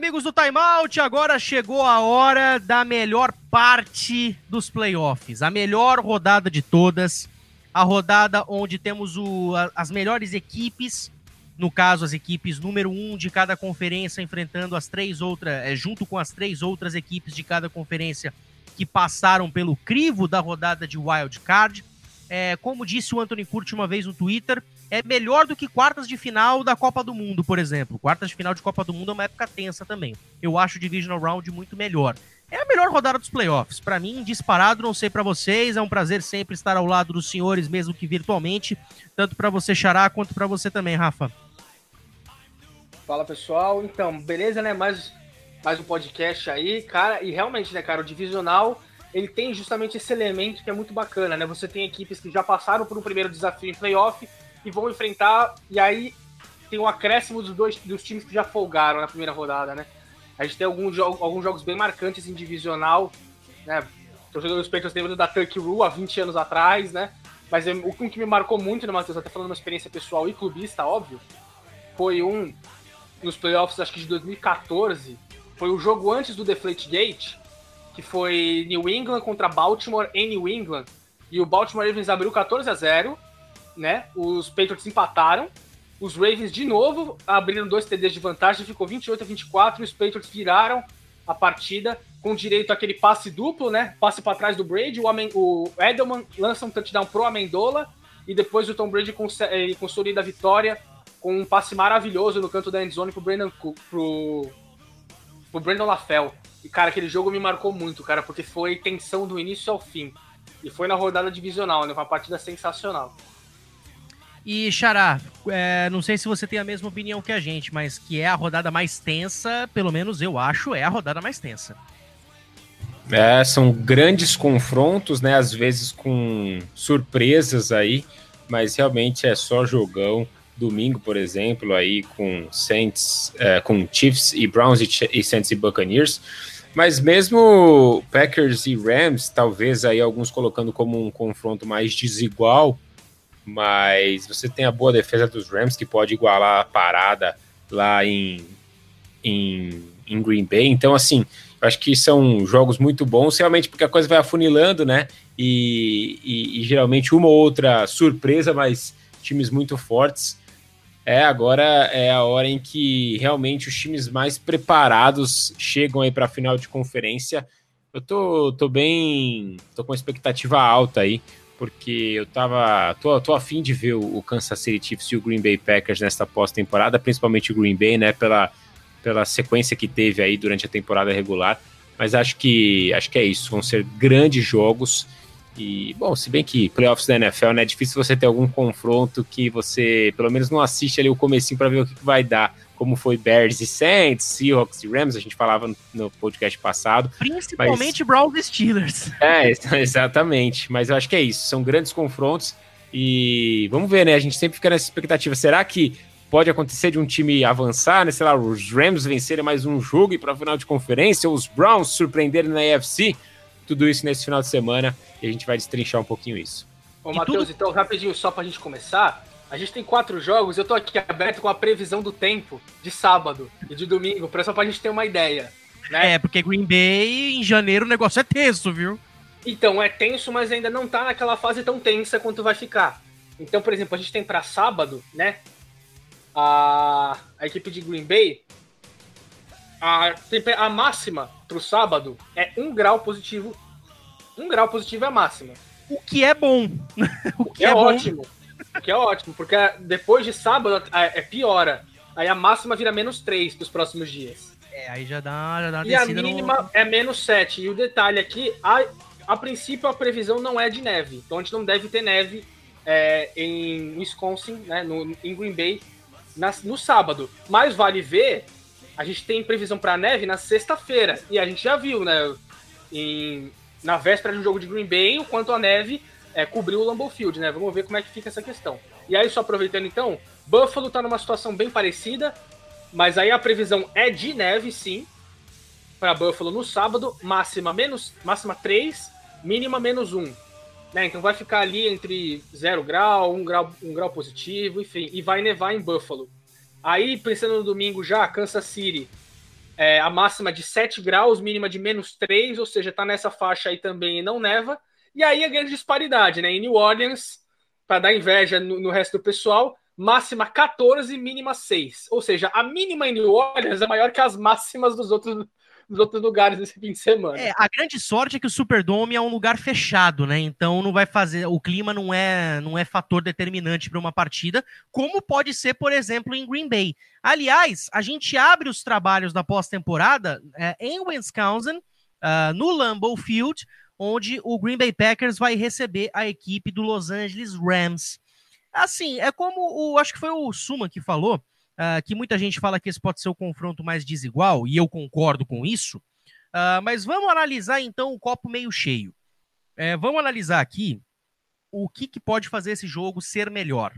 amigos do Timeout! Agora chegou a hora da melhor parte dos playoffs, a melhor rodada de todas, a rodada onde temos o, as melhores equipes, no caso as equipes número um de cada conferência enfrentando as três outras, é, junto com as três outras equipes de cada conferência que passaram pelo crivo da rodada de wild card. É, como disse o Anthony Curti uma vez no Twitter, é melhor do que quartas de final da Copa do Mundo, por exemplo. Quartas de final de Copa do Mundo é uma época tensa também. Eu acho o Divisional Round muito melhor. É a melhor rodada dos playoffs. Para mim, disparado, não sei para vocês. É um prazer sempre estar ao lado dos senhores, mesmo que virtualmente. Tanto para você, Xará, quanto para você também, Rafa. Fala, pessoal. Então, beleza, né? Mais, mais um podcast aí, cara. E realmente, né, cara, o Divisional, ele tem justamente esse elemento que é muito bacana, né? Você tem equipes que já passaram por um primeiro desafio em playoff e vão enfrentar. E aí tem um acréscimo dos dois dos times que já folgaram na primeira rodada, né? A gente tem alguns, jogos, alguns jogos bem marcantes em divisional, né? Torcedor dos Patriots lembra da Turkey Rule há 20 anos atrás, né? Mas o que me marcou muito, né, Matheus? Até falando uma experiência pessoal e clubista, óbvio, foi um nos playoffs, acho que de 2014, foi o jogo antes do Deflate Gate, que foi New England contra Baltimore em New England. E o Baltimore Ravens abriu 14 a 0 né? Os Patriots empataram. Os Ravens, de novo, abriram dois TDs de vantagem, ficou 28 a 24 e os Patriots viraram a partida com direito àquele passe duplo, né? Passe para trás do Brady, o, Amen o Edelman lança um touchdown pro Amendola e depois o Tom Brady cons consolida a vitória com um passe maravilhoso no canto da endzone pro Brandon, pro, pro Brandon LaFell. E, cara, aquele jogo me marcou muito, cara, porque foi tensão do início ao fim. E foi na rodada divisional, né? Uma partida sensacional. E, Xará, é, não sei se você tem a mesma opinião que a gente, mas que é a rodada mais tensa, pelo menos eu acho, é a rodada mais tensa. É, são grandes confrontos, né? Às vezes com surpresas aí, mas realmente é só jogão. Domingo, por exemplo, aí com Saints, é, com Chiefs e Browns e, e Saints e Buccaneers. Mas mesmo Packers e Rams, talvez aí alguns colocando como um confronto mais desigual, mas você tem a boa defesa dos Rams que pode igualar a parada lá em, em, em Green Bay. Então, assim, eu acho que são jogos muito bons, realmente porque a coisa vai afunilando, né? E, e, e geralmente uma ou outra surpresa, mas times muito fortes. É, agora é a hora em que realmente os times mais preparados chegam aí para a final de conferência. Eu tô, tô bem. tô com expectativa alta aí porque eu tava. tô, tô afim de ver o, Kansas City Chiefs e o Green Bay Packers nesta pós-temporada, principalmente o Green Bay, né? Pela, pela sequência que teve aí durante a temporada regular. Mas acho que acho que é isso. Vão ser grandes jogos. E, bom, se bem que playoffs da NFL, né? É difícil você ter algum confronto que você, pelo menos, não assiste ali o comecinho para ver o que, que vai dar como foi Bears e Saints, Seahawks e Rams, a gente falava no podcast passado. Principalmente mas... Browns e Steelers. É, exatamente. Mas eu acho que é isso, são grandes confrontos e vamos ver, né? A gente sempre fica nessa expectativa. Será que pode acontecer de um time avançar, né? Sei lá, os Rams vencerem mais um jogo e para a final de conferência, ou os Browns surpreenderem na AFC? Tudo isso nesse final de semana e a gente vai destrinchar um pouquinho isso. Ô, Matheus, tudo... então, rapidinho, só para a gente começar, a gente tem quatro jogos, eu tô aqui aberto com a previsão do tempo de sábado e de domingo, só pra gente ter uma ideia. Né? É, porque Green Bay, em janeiro, o negócio é tenso, viu? Então, é tenso, mas ainda não tá naquela fase tão tensa quanto vai ficar. Então, por exemplo, a gente tem para sábado, né? A, a equipe de Green Bay. A, a máxima pro sábado é um grau positivo. Um grau positivo é a máxima. O que é bom. o que é, é ótimo. Que é ótimo, porque depois de sábado é piora. Aí a máxima vira menos 3 para os próximos dias. É, aí já dá, já dá E a mínima no... é menos 7. E o detalhe aqui, a, a princípio a previsão não é de neve. Então a gente não deve ter neve é, em Wisconsin, né, no, em Green Bay, na, no sábado. Mas vale ver, a gente tem previsão para neve na sexta-feira. E a gente já viu, né, em, na véspera de um jogo de Green Bay, o quanto a neve é, cobrir o Lambeau Field, né? Vamos ver como é que fica essa questão. E aí, só aproveitando então, Buffalo tá numa situação bem parecida, mas aí a previsão é de neve, sim, para Buffalo no sábado, máxima menos, máxima 3, mínima menos 1. Né? Então vai ficar ali entre 0 grau, 1 grau, 1 grau positivo, enfim, e vai nevar em Buffalo. Aí, pensando no domingo já, Kansas City é, a máxima de 7 graus, mínima de menos 3, ou seja, está nessa faixa aí também e não neva. E aí a grande disparidade, né? Em New Orleans, para dar inveja no, no, resto do pessoal, máxima 14, mínima 6. Ou seja, a mínima em New Orleans é maior que as máximas dos outros, dos outros lugares nesse fim de semana. É, a grande sorte é que o Superdome é um lugar fechado, né? Então não vai fazer. O clima não é, não é fator determinante para uma partida, como pode ser, por exemplo, em Green Bay. Aliás, a gente abre os trabalhos da pós-temporada é, em Wisconsin, uh, no Lambeau Field, onde o Green Bay Packers vai receber a equipe do Los Angeles Rams. Assim, é como o. Acho que foi o Suma que falou uh, que muita gente fala que esse pode ser o confronto mais desigual, e eu concordo com isso. Uh, mas vamos analisar então o copo meio cheio. É, vamos analisar aqui o que, que, pode fazer esse jogo ser melhor.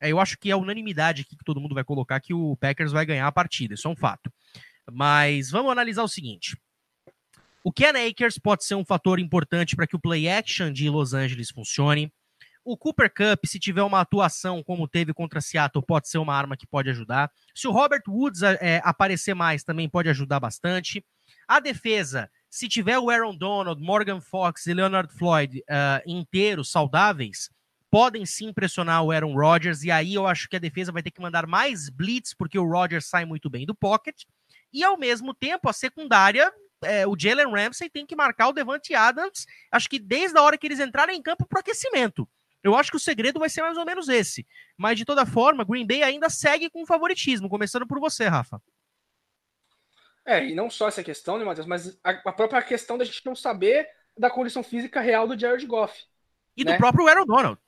É, eu acho que é unanimidade aqui que todo mundo vai colocar que o Packers vai ganhar a partida, isso é um fato. Mas vamos analisar o seguinte. O Ken Akers pode ser um fator importante para que o play action de Los Angeles funcione. O Cooper Cup, se tiver uma atuação como teve contra Seattle, pode ser uma arma que pode ajudar. Se o Robert Woods é, aparecer mais, também pode ajudar bastante. A defesa, se tiver o Aaron Donald, Morgan Fox e Leonard Floyd uh, inteiros, saudáveis, podem sim pressionar o Aaron Rodgers. E aí eu acho que a defesa vai ter que mandar mais blitz, porque o Rodgers sai muito bem do pocket. E ao mesmo tempo, a secundária é, o Jalen Ramsey tem que marcar o Devante Adams, acho que desde a hora que eles entrarem em campo para aquecimento. Eu acho que o segredo vai ser mais ou menos esse. Mas, de toda forma, Green Bay ainda segue com favoritismo, começando por você, Rafa. É, e não só essa questão, né, Matheus, mas a, a própria questão da gente não saber da condição física real do Jared Goff. E né? do próprio Aaron Donald.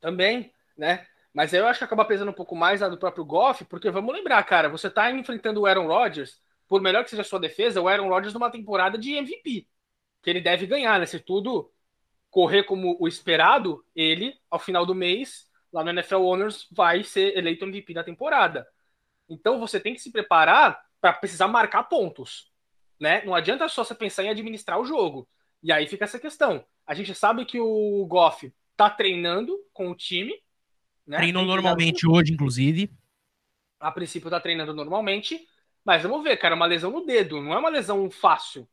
Também, né? Mas eu acho que acaba pesando um pouco mais a do próprio Goff, porque vamos lembrar, cara, você tá enfrentando o Aaron Rodgers, por melhor que seja a sua defesa, o Aaron Rodgers numa temporada de MVP, que ele deve ganhar, né? Se tudo correr como o esperado, ele, ao final do mês, lá no NFL Owners, vai ser eleito MVP da temporada. Então você tem que se preparar para precisar marcar pontos. Né? Não adianta só você pensar em administrar o jogo. E aí fica essa questão. A gente sabe que o Goff tá treinando com o time. Né? Treinou normalmente hoje, inclusive. A princípio tá treinando normalmente. Mas vamos ver, cara, uma lesão no dedo. Não é uma lesão fácil.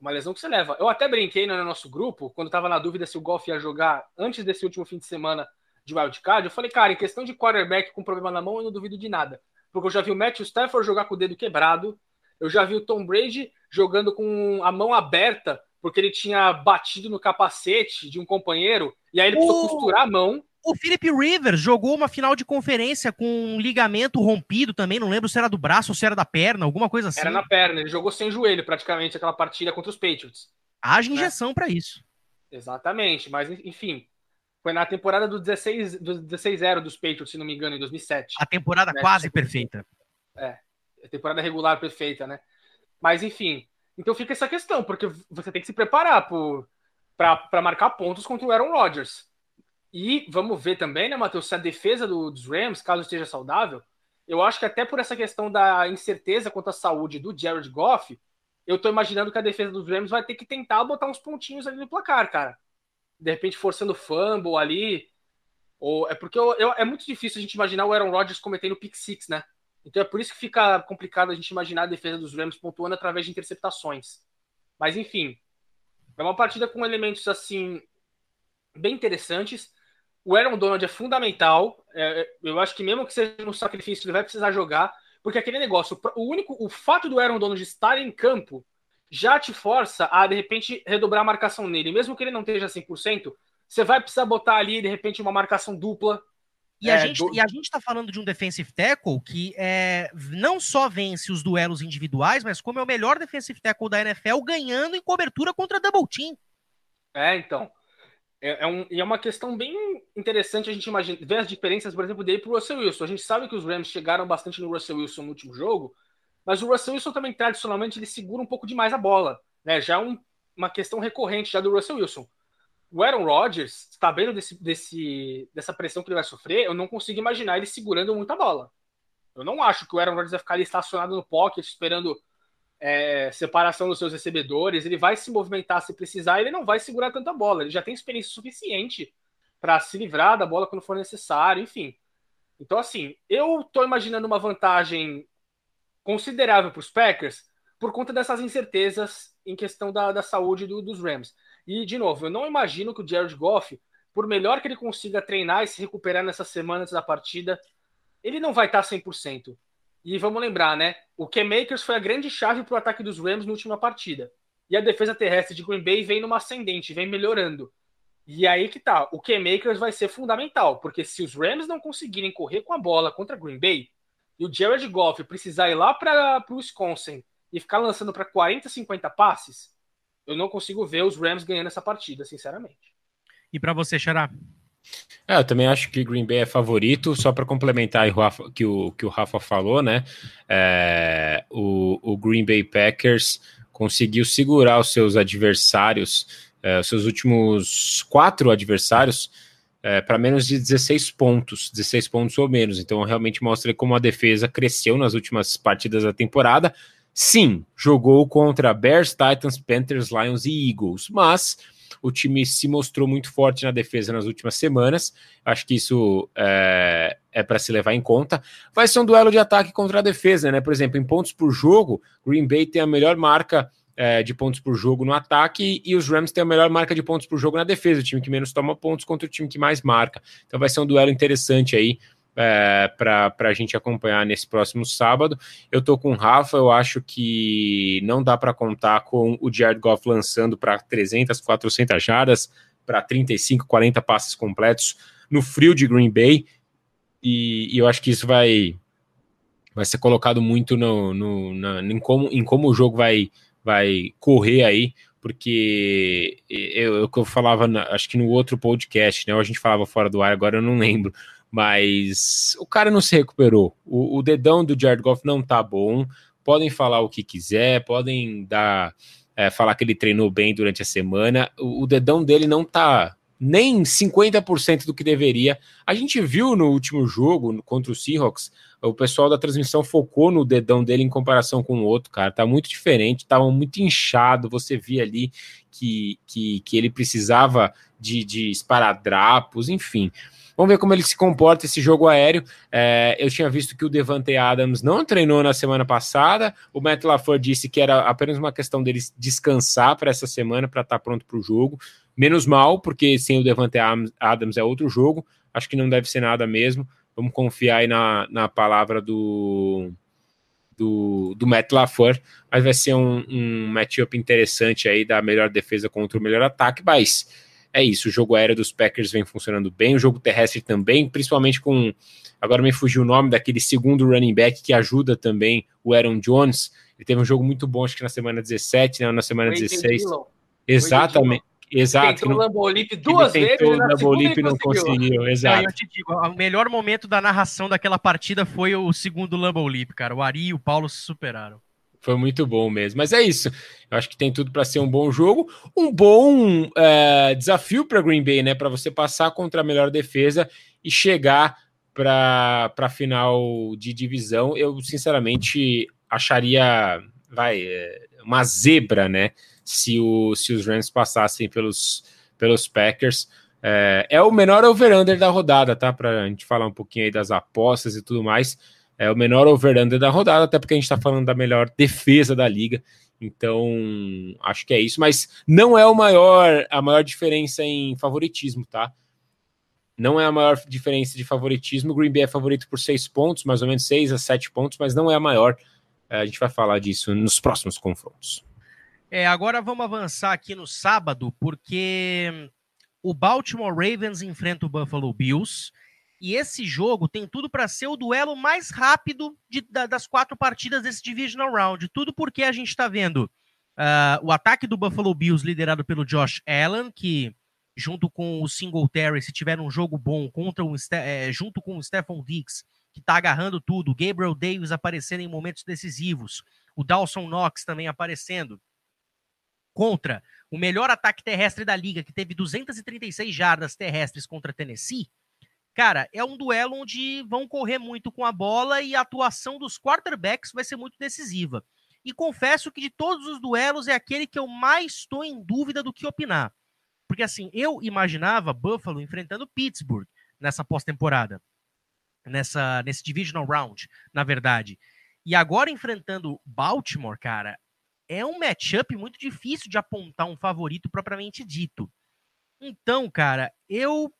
Uma lesão que você leva. Eu até brinquei no nosso grupo, quando estava na dúvida se o Golf ia jogar antes desse último fim de semana de wildcard. Eu falei, cara, em questão de quarterback com problema na mão, eu não duvido de nada. Porque eu já vi o Matthew Stafford jogar com o dedo quebrado. Eu já vi o Tom Brady jogando com a mão aberta, porque ele tinha batido no capacete de um companheiro. E aí ele precisou costurar a mão. O Philip Rivers jogou uma final de conferência com um ligamento rompido também, não lembro se era do braço ou se era da perna, alguma coisa assim. Era na perna, ele jogou sem joelho praticamente aquela partida contra os Patriots. Haja né? injeção né? para isso. Exatamente, mas enfim, foi na temporada do 16 do 16-0 dos Patriots, se não me engano, em 2007. A temporada né? quase perfeita. É, a temporada regular perfeita, né? Mas enfim, então fica essa questão, porque você tem que se preparar para marcar pontos contra o Aaron Rodgers. E vamos ver também, né, Matheus, se a defesa do, dos Rams, caso esteja saudável, eu acho que até por essa questão da incerteza quanto à saúde do Jared Goff, eu tô imaginando que a defesa dos Rams vai ter que tentar botar uns pontinhos ali no placar, cara. De repente forçando fumble ali. Ou, é porque eu, eu, é muito difícil a gente imaginar o Aaron Rodgers cometendo pick six, né? Então é por isso que fica complicado a gente imaginar a defesa dos Rams pontuando através de interceptações. Mas enfim, é uma partida com elementos assim bem interessantes. O Aaron Donald é fundamental. É, eu acho que mesmo que seja no sacrifício, ele vai precisar jogar. Porque aquele negócio, o único, o fato do Aaron Donald estar em campo já te força a, de repente, redobrar a marcação nele. Mesmo que ele não esteja 100%, você vai precisar botar ali, de repente, uma marcação dupla. E, é, a, gente, do... e a gente tá falando de um defensive tackle que é, não só vence os duelos individuais, mas como é o melhor defensive tackle da NFL, ganhando em cobertura contra double team. É, então. É, é, um, e é uma questão bem interessante a gente imagina, ver as diferenças, por exemplo, dele para o Russell Wilson. A gente sabe que os Rams chegaram bastante no Russell Wilson no último jogo, mas o Russell Wilson também, tradicionalmente, ele segura um pouco demais a bola. Né? Já é um, uma questão recorrente já do Russell Wilson. O Aaron Rodgers, sabendo desse, desse, dessa pressão que ele vai sofrer, eu não consigo imaginar ele segurando muita bola. Eu não acho que o Aaron Rodgers vai ficar ali estacionado no pocket, esperando é, separação dos seus recebedores, ele vai se movimentar se precisar, ele não vai segurar tanta bola, ele já tem experiência suficiente para se livrar da bola quando for necessário, enfim. Então, assim, eu tô imaginando uma vantagem considerável para os Packers por conta dessas incertezas em questão da, da saúde do, dos Rams. E, de novo, eu não imagino que o Jared Goff, por melhor que ele consiga treinar e se recuperar nessa semana antes da partida, ele não vai estar 100%. E vamos lembrar, né? O K-Makers foi a grande chave para o ataque dos Rams na última partida. E a defesa terrestre de Green Bay vem numa ascendente, vem melhorando. E aí que tá, o K-Makers vai ser fundamental, porque se os Rams não conseguirem correr com a bola contra Green Bay, e o Jared Goff precisar ir lá para o Wisconsin e ficar lançando para 40, 50 passes, eu não consigo ver os Rams ganhando essa partida, sinceramente. E para você, Xará? É, eu também acho que Green Bay é favorito, só para complementar o Rafa, que, o, que o Rafa falou, né? É, o, o Green Bay Packers conseguiu segurar os seus adversários é, seus últimos quatro adversários é, para menos de 16 pontos, 16 pontos ou menos. Então, realmente mostra como a defesa cresceu nas últimas partidas da temporada. Sim, jogou contra Bears, Titans, Panthers, Lions e Eagles, mas o time se mostrou muito forte na defesa nas últimas semanas. Acho que isso é, é para se levar em conta. Vai ser um duelo de ataque contra a defesa, né? Por exemplo, em pontos por jogo, Green Bay tem a melhor marca é, de pontos por jogo no ataque e os Rams têm a melhor marca de pontos por jogo na defesa, o time que menos toma pontos contra o time que mais marca. Então vai ser um duelo interessante aí é, para a gente acompanhar nesse próximo sábado. Eu tô com o Rafa, eu acho que não dá para contar com o Jared Goff lançando para 300, 400 jardas, para 35, 40 passes completos no frio de Green Bay. E, e eu acho que isso vai vai ser colocado muito no, no na, em, como, em como o jogo vai vai correr aí, porque eu, eu, eu falava, na, acho que no outro podcast, né? A gente falava fora do ar, agora eu não lembro. Mas o cara não se recuperou. O, o dedão do Jared Goff não tá bom. Podem falar o que quiser, podem dar. É, falar que ele treinou bem durante a semana. O, o dedão dele não tá nem 50% do que deveria. A gente viu no último jogo contra o Seahawks o pessoal da transmissão focou no dedão dele em comparação com o outro, cara. Tá muito diferente, tava muito inchado. Você via ali que, que, que ele precisava de, de esparadrapos, enfim. Vamos ver como ele se comporta esse jogo aéreo. É, eu tinha visto que o Devante Adams não treinou na semana passada. O Matt LaFleur disse que era apenas uma questão dele descansar para essa semana para estar tá pronto para o jogo. Menos mal, porque sem o Devante Adams é outro jogo. Acho que não deve ser nada mesmo. Vamos confiar aí na, na palavra do, do, do Matt LaFleur, mas vai ser um, um matchup interessante aí da melhor defesa contra o melhor ataque, mas é isso, o jogo aéreo dos Packers vem funcionando bem, o jogo terrestre também, principalmente com, agora me fugiu o nome daquele segundo running back que ajuda também o Aaron Jones, ele teve um jogo muito bom, acho que na semana 17, né, na semana 16. Exatamente. Exato. Tentou o Lambolip duas ele vezes. Tentou o Lambolip e não conseguiu. Exato. eu te digo, o melhor momento da narração daquela partida foi o segundo Lambolip, cara. O Ari e o Paulo se superaram. Foi muito bom mesmo. Mas é isso. Eu acho que tem tudo para ser um bom jogo, um bom é, desafio para Green Bay, né? Para você passar contra a melhor defesa e chegar para a final de divisão. Eu sinceramente acharia, vai, é, uma zebra, né? se, o, se os Rams passassem pelos, pelos Packers. É, é o menor over-under da rodada, tá? Para a gente falar um pouquinho aí das apostas e tudo mais. É o menor over-under da rodada, até porque a gente está falando da melhor defesa da liga. Então, acho que é isso. Mas não é o maior, a maior diferença em favoritismo, tá? Não é a maior diferença de favoritismo. O Green Bay é favorito por seis pontos, mais ou menos seis a sete pontos, mas não é a maior. É, a gente vai falar disso nos próximos confrontos. É, agora vamos avançar aqui no sábado, porque o Baltimore Ravens enfrenta o Buffalo Bills. E esse jogo tem tudo para ser o duelo mais rápido de, da, das quatro partidas desse Divisional Round. Tudo porque a gente está vendo uh, o ataque do Buffalo Bills liderado pelo Josh Allen, que junto com o Singletary, se tiver um jogo bom contra o, é, junto com o Stephon Diggs, que está agarrando tudo, Gabriel Davis aparecendo em momentos decisivos, o Dawson Knox também aparecendo contra o melhor ataque terrestre da liga, que teve 236 jardas terrestres contra Tennessee, cara, é um duelo onde vão correr muito com a bola e a atuação dos quarterbacks vai ser muito decisiva. E confesso que de todos os duelos é aquele que eu mais estou em dúvida do que opinar. Porque assim, eu imaginava Buffalo enfrentando Pittsburgh nessa pós-temporada. Nessa, nesse divisional round, na verdade. E agora enfrentando Baltimore, cara, é um matchup muito difícil de apontar um favorito propriamente dito. Então, cara, eu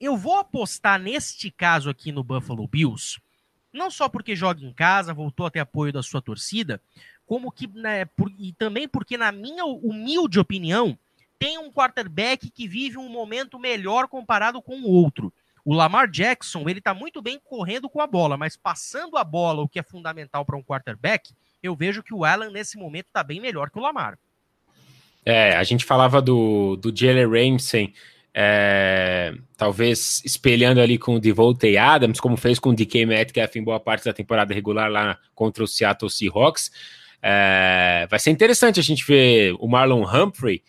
eu vou apostar neste caso aqui no Buffalo Bills, não só porque joga em casa, voltou a ter apoio da sua torcida, como que né, por, e também porque na minha humilde opinião, tem um quarterback que vive um momento melhor comparado com o outro. O Lamar Jackson, ele tá muito bem correndo com a bola, mas passando a bola, o que é fundamental para um quarterback, eu vejo que o Allen nesse momento tá bem melhor que o Lamar. É, a gente falava do, do Jalen Ramsey, é, talvez espelhando ali com o Devontae Adams, como fez com o DK Metcalf em boa parte da temporada regular lá contra o Seattle Seahawks. É, vai ser interessante a gente ver o Marlon Humphrey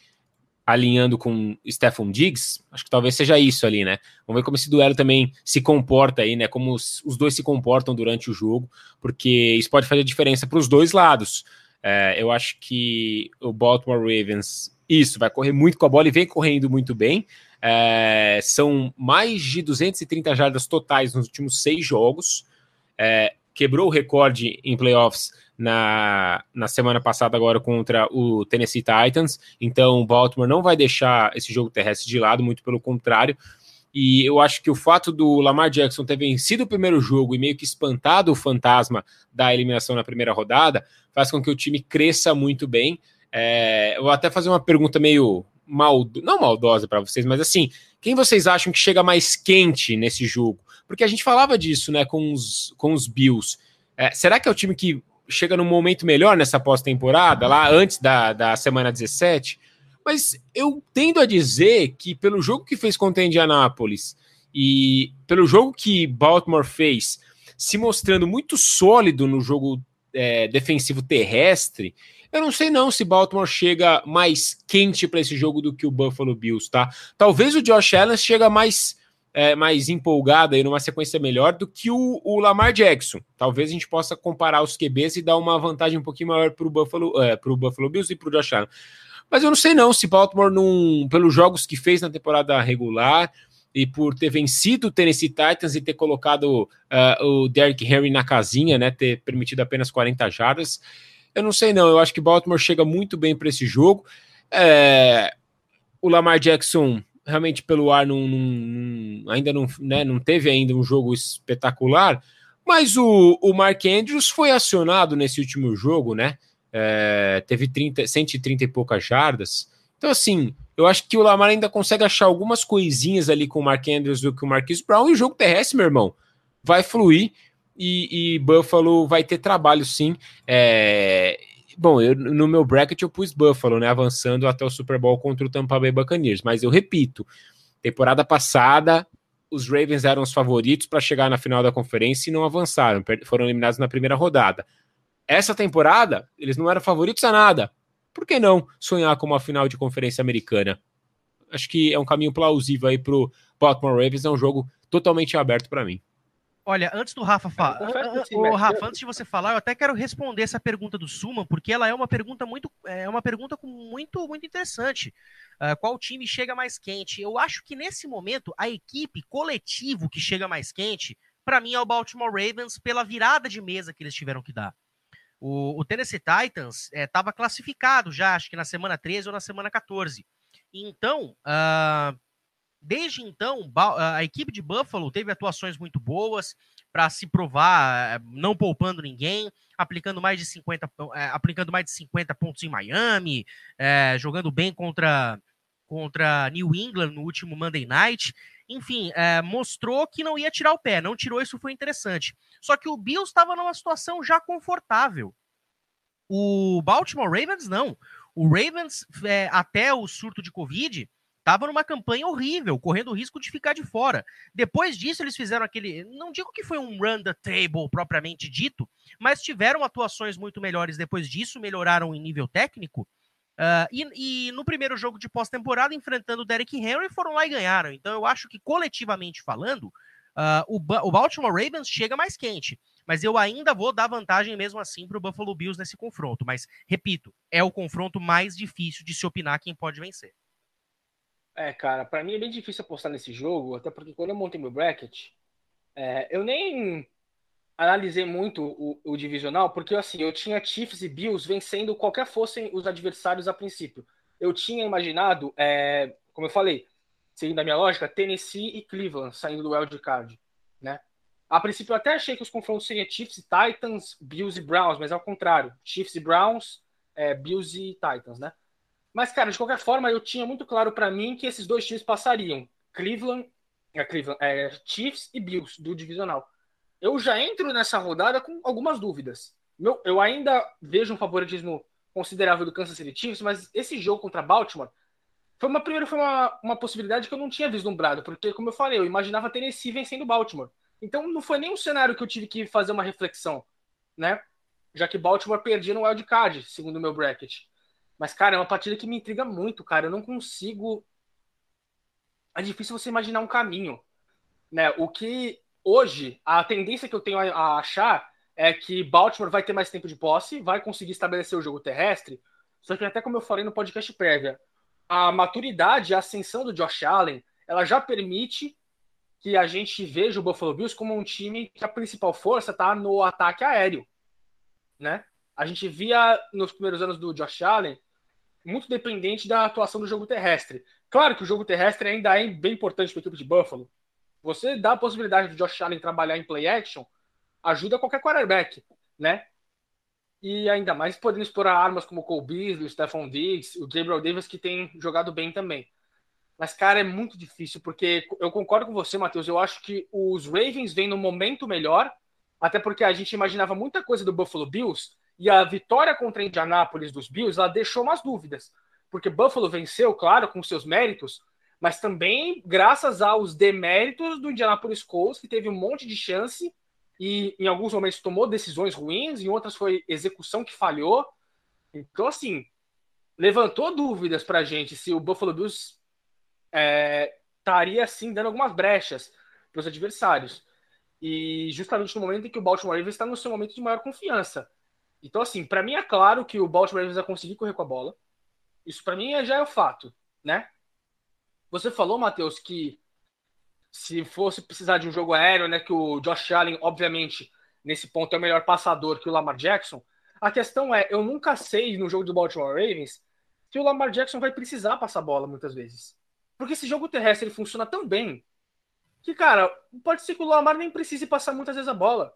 alinhando com Stephon Diggs, acho que talvez seja isso ali, né? Vamos ver como esse duelo também se comporta aí, né? Como os, os dois se comportam durante o jogo, porque isso pode fazer diferença para os dois lados. É, eu acho que o Baltimore Ravens, isso, vai correr muito com a bola e vem correndo muito bem. É, são mais de 230 jardas totais nos últimos seis jogos. É, quebrou o recorde em playoffs na, na semana passada agora contra o Tennessee Titans. Então o Baltimore não vai deixar esse jogo terrestre de lado, muito pelo contrário. E eu acho que o fato do Lamar Jackson ter vencido o primeiro jogo e meio que espantado o fantasma da eliminação na primeira rodada faz com que o time cresça muito bem. É, eu vou até fazer uma pergunta meio mal, não maldosa para vocês, mas assim, quem vocês acham que chega mais quente nesse jogo? Porque a gente falava disso, né, com os, com os Bills. É, será que é o time que chega num momento melhor nessa pós-temporada, lá antes da, da semana 17. Mas eu tendo a dizer que pelo jogo que fez contra a Indianápolis e pelo jogo que Baltimore fez, se mostrando muito sólido no jogo é, defensivo terrestre, eu não sei não se Baltimore chega mais quente para esse jogo do que o Buffalo Bills, tá? Talvez o Josh Allen chega mais é, mais empolgada e numa sequência melhor do que o, o, Lamar Jackson. Talvez a gente possa comparar os QBs e dar uma vantagem um pouquinho maior para o Buffalo, é, Buffalo Bills e para o Josh Allen. Mas eu não sei não se Baltimore, num, pelos jogos que fez na temporada regular e por ter vencido o Tennessee Titans e ter colocado uh, o Derrick Henry na casinha, né, ter permitido apenas 40 jardas, eu não sei não. Eu acho que Baltimore chega muito bem para esse jogo. É, o Lamar Jackson realmente pelo ar não, não, ainda não, né, não teve ainda um jogo espetacular, mas o, o Mark Andrews foi acionado nesse último jogo, né? É, teve 30, 130 e poucas jardas. Então, assim, eu acho que o Lamar ainda consegue achar algumas coisinhas ali com o Mark Andrews do que o Marquis Brown. E o jogo terrestre, meu irmão, vai fluir e, e Buffalo vai ter trabalho sim. É, Bom, eu, no meu bracket eu pus Buffalo, né? Avançando até o Super Bowl contra o Tampa Bay Buccaneers. Mas eu repito, temporada passada os Ravens eram os favoritos para chegar na final da conferência e não avançaram, foram eliminados na primeira rodada. Essa temporada, eles não eram favoritos a nada. Por que não sonhar com uma final de conferência americana? Acho que é um caminho plausível aí para o Baltimore Ravens, é um jogo totalmente aberto para mim. Olha, antes do Rafa falar, o Rafa, antes de você falar, eu até quero responder essa pergunta do Suman, porque ela é uma pergunta muito, é uma pergunta muito, muito interessante. Uh, qual time chega mais quente? Eu acho que nesse momento a equipe coletivo que chega mais quente, para mim é o Baltimore Ravens pela virada de mesa que eles tiveram que dar. O, o Tennessee Titans estava é, classificado já, acho que na semana 13 ou na semana 14. Então, uh, Desde então, a equipe de Buffalo teve atuações muito boas para se provar, eh, não poupando ninguém, aplicando mais de 50, é, aplicando mais de 50 pontos em Miami, é, jogando bem contra, contra New England no último Monday Night. Enfim, é, mostrou que não ia tirar o pé, não tirou, isso foi interessante. Só que o Bills estava numa situação já confortável. O Baltimore Ravens não. O Ravens, até o surto de Covid, estava numa campanha horrível, correndo o risco de ficar de fora. Depois disso, eles fizeram aquele. Não digo que foi um run the table propriamente dito, mas tiveram atuações muito melhores depois disso, melhoraram em nível técnico. Uh, e, e, no primeiro jogo de pós-temporada, enfrentando o Derek Henry, foram lá e ganharam. Então eu acho que, coletivamente falando, uh, o, o, Baltimore Ravens chega mais quente. Mas eu ainda vou dar vantagem mesmo assim para o Buffalo Bills nesse confronto. Mas, repito, é o confronto mais difícil de se opinar quem pode vencer. É, cara, para mim é bem difícil apostar nesse jogo, até porque quando eu montei meu bracket, é, eu nem analisei muito o, o, divisional, porque assim, eu tinha Chiefs e Bills vencendo qualquer fossem os adversários a princípio. Eu tinha imaginado, é, como eu falei, seguindo a minha lógica, Tennessee e Cleveland saindo do wild card, né? A princípio eu até achei que os confrontos seriam Chiefs e Titans, Bills e Browns, mas ao contrário, Chiefs e Browns, é, Bills e Titans, né? Mas, cara, de qualquer forma, eu tinha muito claro para mim que esses dois times passariam. Cleveland, é, Cleveland é, Chiefs e Bills, do divisional. Eu já entro nessa rodada com algumas dúvidas. Meu, eu ainda vejo um favoritismo considerável do Kansas City Chiefs, mas esse jogo contra Baltimore foi uma primeira foi uma, uma possibilidade que eu não tinha vislumbrado, porque como eu falei, eu imaginava Tennessee vencendo Baltimore. Então não foi nem um cenário que eu tive que fazer uma reflexão, né? Já que Baltimore perdia no wild card, segundo o meu bracket. Mas cara, é uma partida que me intriga muito, cara. Eu não consigo é difícil você imaginar um caminho, né? O que hoje a tendência que eu tenho a achar é que Baltimore vai ter mais tempo de posse, vai conseguir estabelecer o jogo terrestre. Só que até como eu falei no podcast prévia, a maturidade, a ascensão do Josh Allen, ela já permite que a gente veja o Buffalo Bills como um time que a principal força está no ataque aéreo, né? A gente via nos primeiros anos do Josh Allen muito dependente da atuação do jogo terrestre. Claro que o jogo terrestre ainda é bem importante para a equipe de Buffalo. Você dá a possibilidade de Josh Allen trabalhar em play action, ajuda qualquer quarterback, né? E ainda mais podendo explorar armas como o Cole Beasley, o Stephon Diggs, o Gabriel Davis, que tem jogado bem também. Mas, cara, é muito difícil, porque eu concordo com você, Matheus. Eu acho que os Ravens vêm no momento melhor, até porque a gente imaginava muita coisa do Buffalo Bills, e a vitória contra a Indianápolis dos Bills, ela deixou umas dúvidas. Porque Buffalo venceu, claro, com seus méritos, mas também graças aos deméritos do Indianapolis Colts, que teve um monte de chance e em alguns momentos tomou decisões ruins, em outras foi execução que falhou. Então, assim, levantou dúvidas para a gente se o Buffalo Bills é, estaria, assim, dando algumas brechas para os adversários. E justamente no momento em que o Baltimore Ravens está no seu momento de maior confiança. Então, assim, para mim é claro que o Baltimore Ravens vai conseguir correr com a bola. Isso para mim é, já é o fato, né? Você falou, Matheus, que se fosse precisar de um jogo aéreo, né, que o Josh Allen, obviamente, nesse ponto é o melhor passador que o Lamar Jackson. A questão é, eu nunca sei no jogo do Baltimore Ravens que o Lamar Jackson vai precisar passar bola muitas vezes. Porque esse jogo terrestre ele funciona tão bem que, cara, pode ser que o Lamar nem precise passar muitas vezes a bola.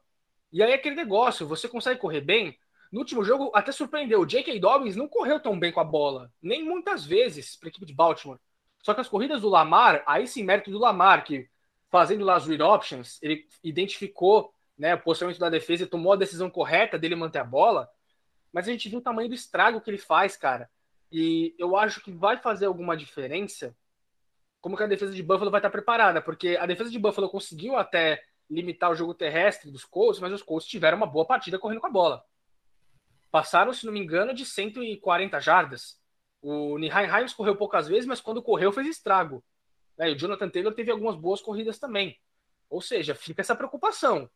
E aí é aquele negócio, você consegue correr bem, no último jogo, até surpreendeu. O J.K. Dobbins não correu tão bem com a bola, nem muitas vezes para a equipe de Baltimore. Só que as corridas do Lamar, aí sim, mérito do Lamar, que fazendo lá as read options, ele identificou né, o posicionamento da defesa e tomou a decisão correta dele manter a bola. Mas a gente viu o tamanho do estrago que ele faz, cara. E eu acho que vai fazer alguma diferença como que a defesa de Buffalo vai estar preparada, porque a defesa de Buffalo conseguiu até limitar o jogo terrestre dos Colts, mas os Colts tiveram uma boa partida correndo com a bola passaram, se não me engano, de 140 jardas. O Nihai Himes correu poucas vezes, mas quando correu fez estrago. Né? E o Jonathan Taylor teve algumas boas corridas também. Ou seja, fica essa preocupação.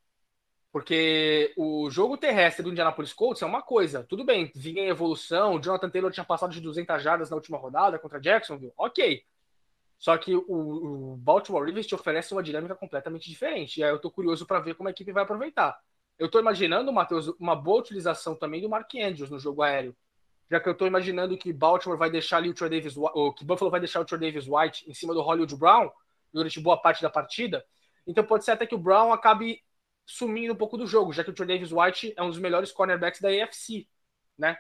Porque o jogo terrestre do Indianapolis Colts é uma coisa. Tudo bem, vinha em evolução. O Jonathan Taylor tinha passado de 200 jardas na última rodada contra Jacksonville. Ok. Só que o, o Baltimore Ravens te oferece uma dinâmica completamente diferente. E aí eu tô curioso para ver como a equipe vai aproveitar. Eu estou imaginando, Matheus, uma boa utilização também do Mark Andrews no jogo aéreo. Já que eu estou imaginando que Baltimore vai deixar ali o Troy Davis, ou que Buffalo vai deixar o Troy Davis White em cima do Hollywood Brown durante boa parte da partida. Então pode ser até que o Brown acabe sumindo um pouco do jogo, já que o Troy Davis White é um dos melhores cornerbacks da AFC, né?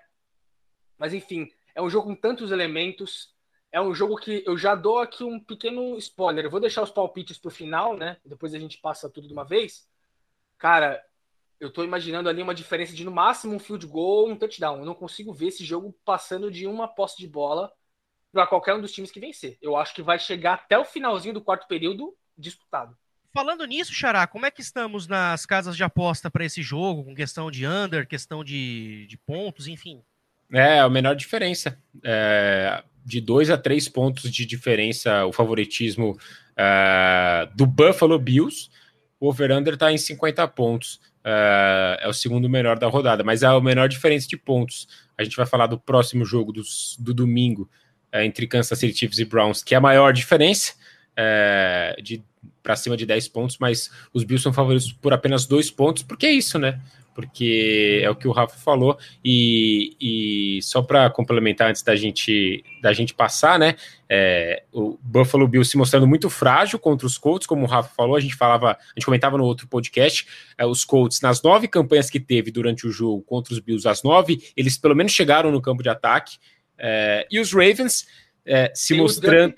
Mas enfim, é um jogo com tantos elementos. É um jogo que eu já dou aqui um pequeno spoiler. Eu vou deixar os palpites para o final, né? Depois a gente passa tudo de uma vez. Cara, eu tô imaginando ali uma diferença de no máximo um field goal, um touchdown. Eu não consigo ver esse jogo passando de uma posse de bola para qualquer um dos times que vencer. Eu acho que vai chegar até o finalzinho do quarto período disputado. Falando nisso, Xará, como é que estamos nas casas de aposta para esse jogo, com questão de under, questão de, de pontos, enfim? É, a menor diferença. É, de dois a três pontos de diferença, o favoritismo é, do Buffalo Bills. O over-under está em 50 pontos. Uh, é o segundo melhor da rodada, mas é a menor diferença de pontos. A gente vai falar do próximo jogo do, do domingo uh, entre Kansas City Chiefs e Browns, que é a maior diferença uh, de para cima de 10 pontos, mas os Bills são favoritos por apenas dois pontos, porque é isso, né? Porque é o que o Rafa falou, e, e só para complementar antes da gente, da gente passar, né? É, o Buffalo Bills se mostrando muito frágil contra os Colts, como o Rafa falou, a gente falava, a gente comentava no outro podcast, é, os Colts, nas nove campanhas que teve durante o jogo contra os Bills, as nove, eles pelo menos chegaram no campo de ataque, é, e os Ravens é, se Tem mostrando.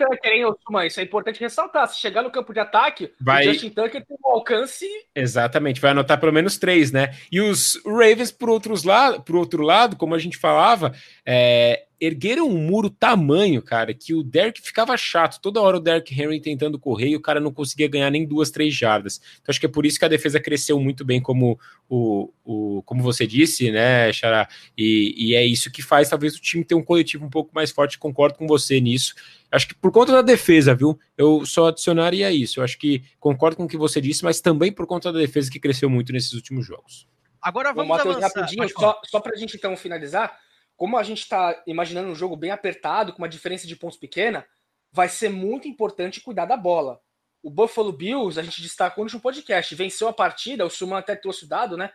O isso é importante ressaltar. Se chegar no campo de ataque, vai... o Justin Tucker tem um alcance. Exatamente, vai anotar pelo menos três, né? E os Ravens, por, outros lado, por outro lado, como a gente falava, é, ergueram um muro tamanho, cara, que o Derek ficava chato. Toda hora o Derek Henry tentando correr e o cara não conseguia ganhar nem duas, três jardas. Então acho que é por isso que a defesa cresceu muito bem, como, o, o, como você disse, né, Xará? E, e é isso que faz talvez o time ter um coletivo um pouco mais forte. Concordo com você nisso. Acho que por conta da defesa, viu? Eu só adicionaria isso. Eu acho que concordo com o que você disse, mas também por conta da defesa que cresceu muito nesses últimos jogos. Agora vamos Bom, Matheus, avançar. rapidinho, só, só para a gente então finalizar como a gente está imaginando um jogo bem apertado, com uma diferença de pontos pequena, vai ser muito importante cuidar da bola. O Buffalo Bills, a gente destacou no podcast, venceu a partida, o Suman até trouxe o dado, né?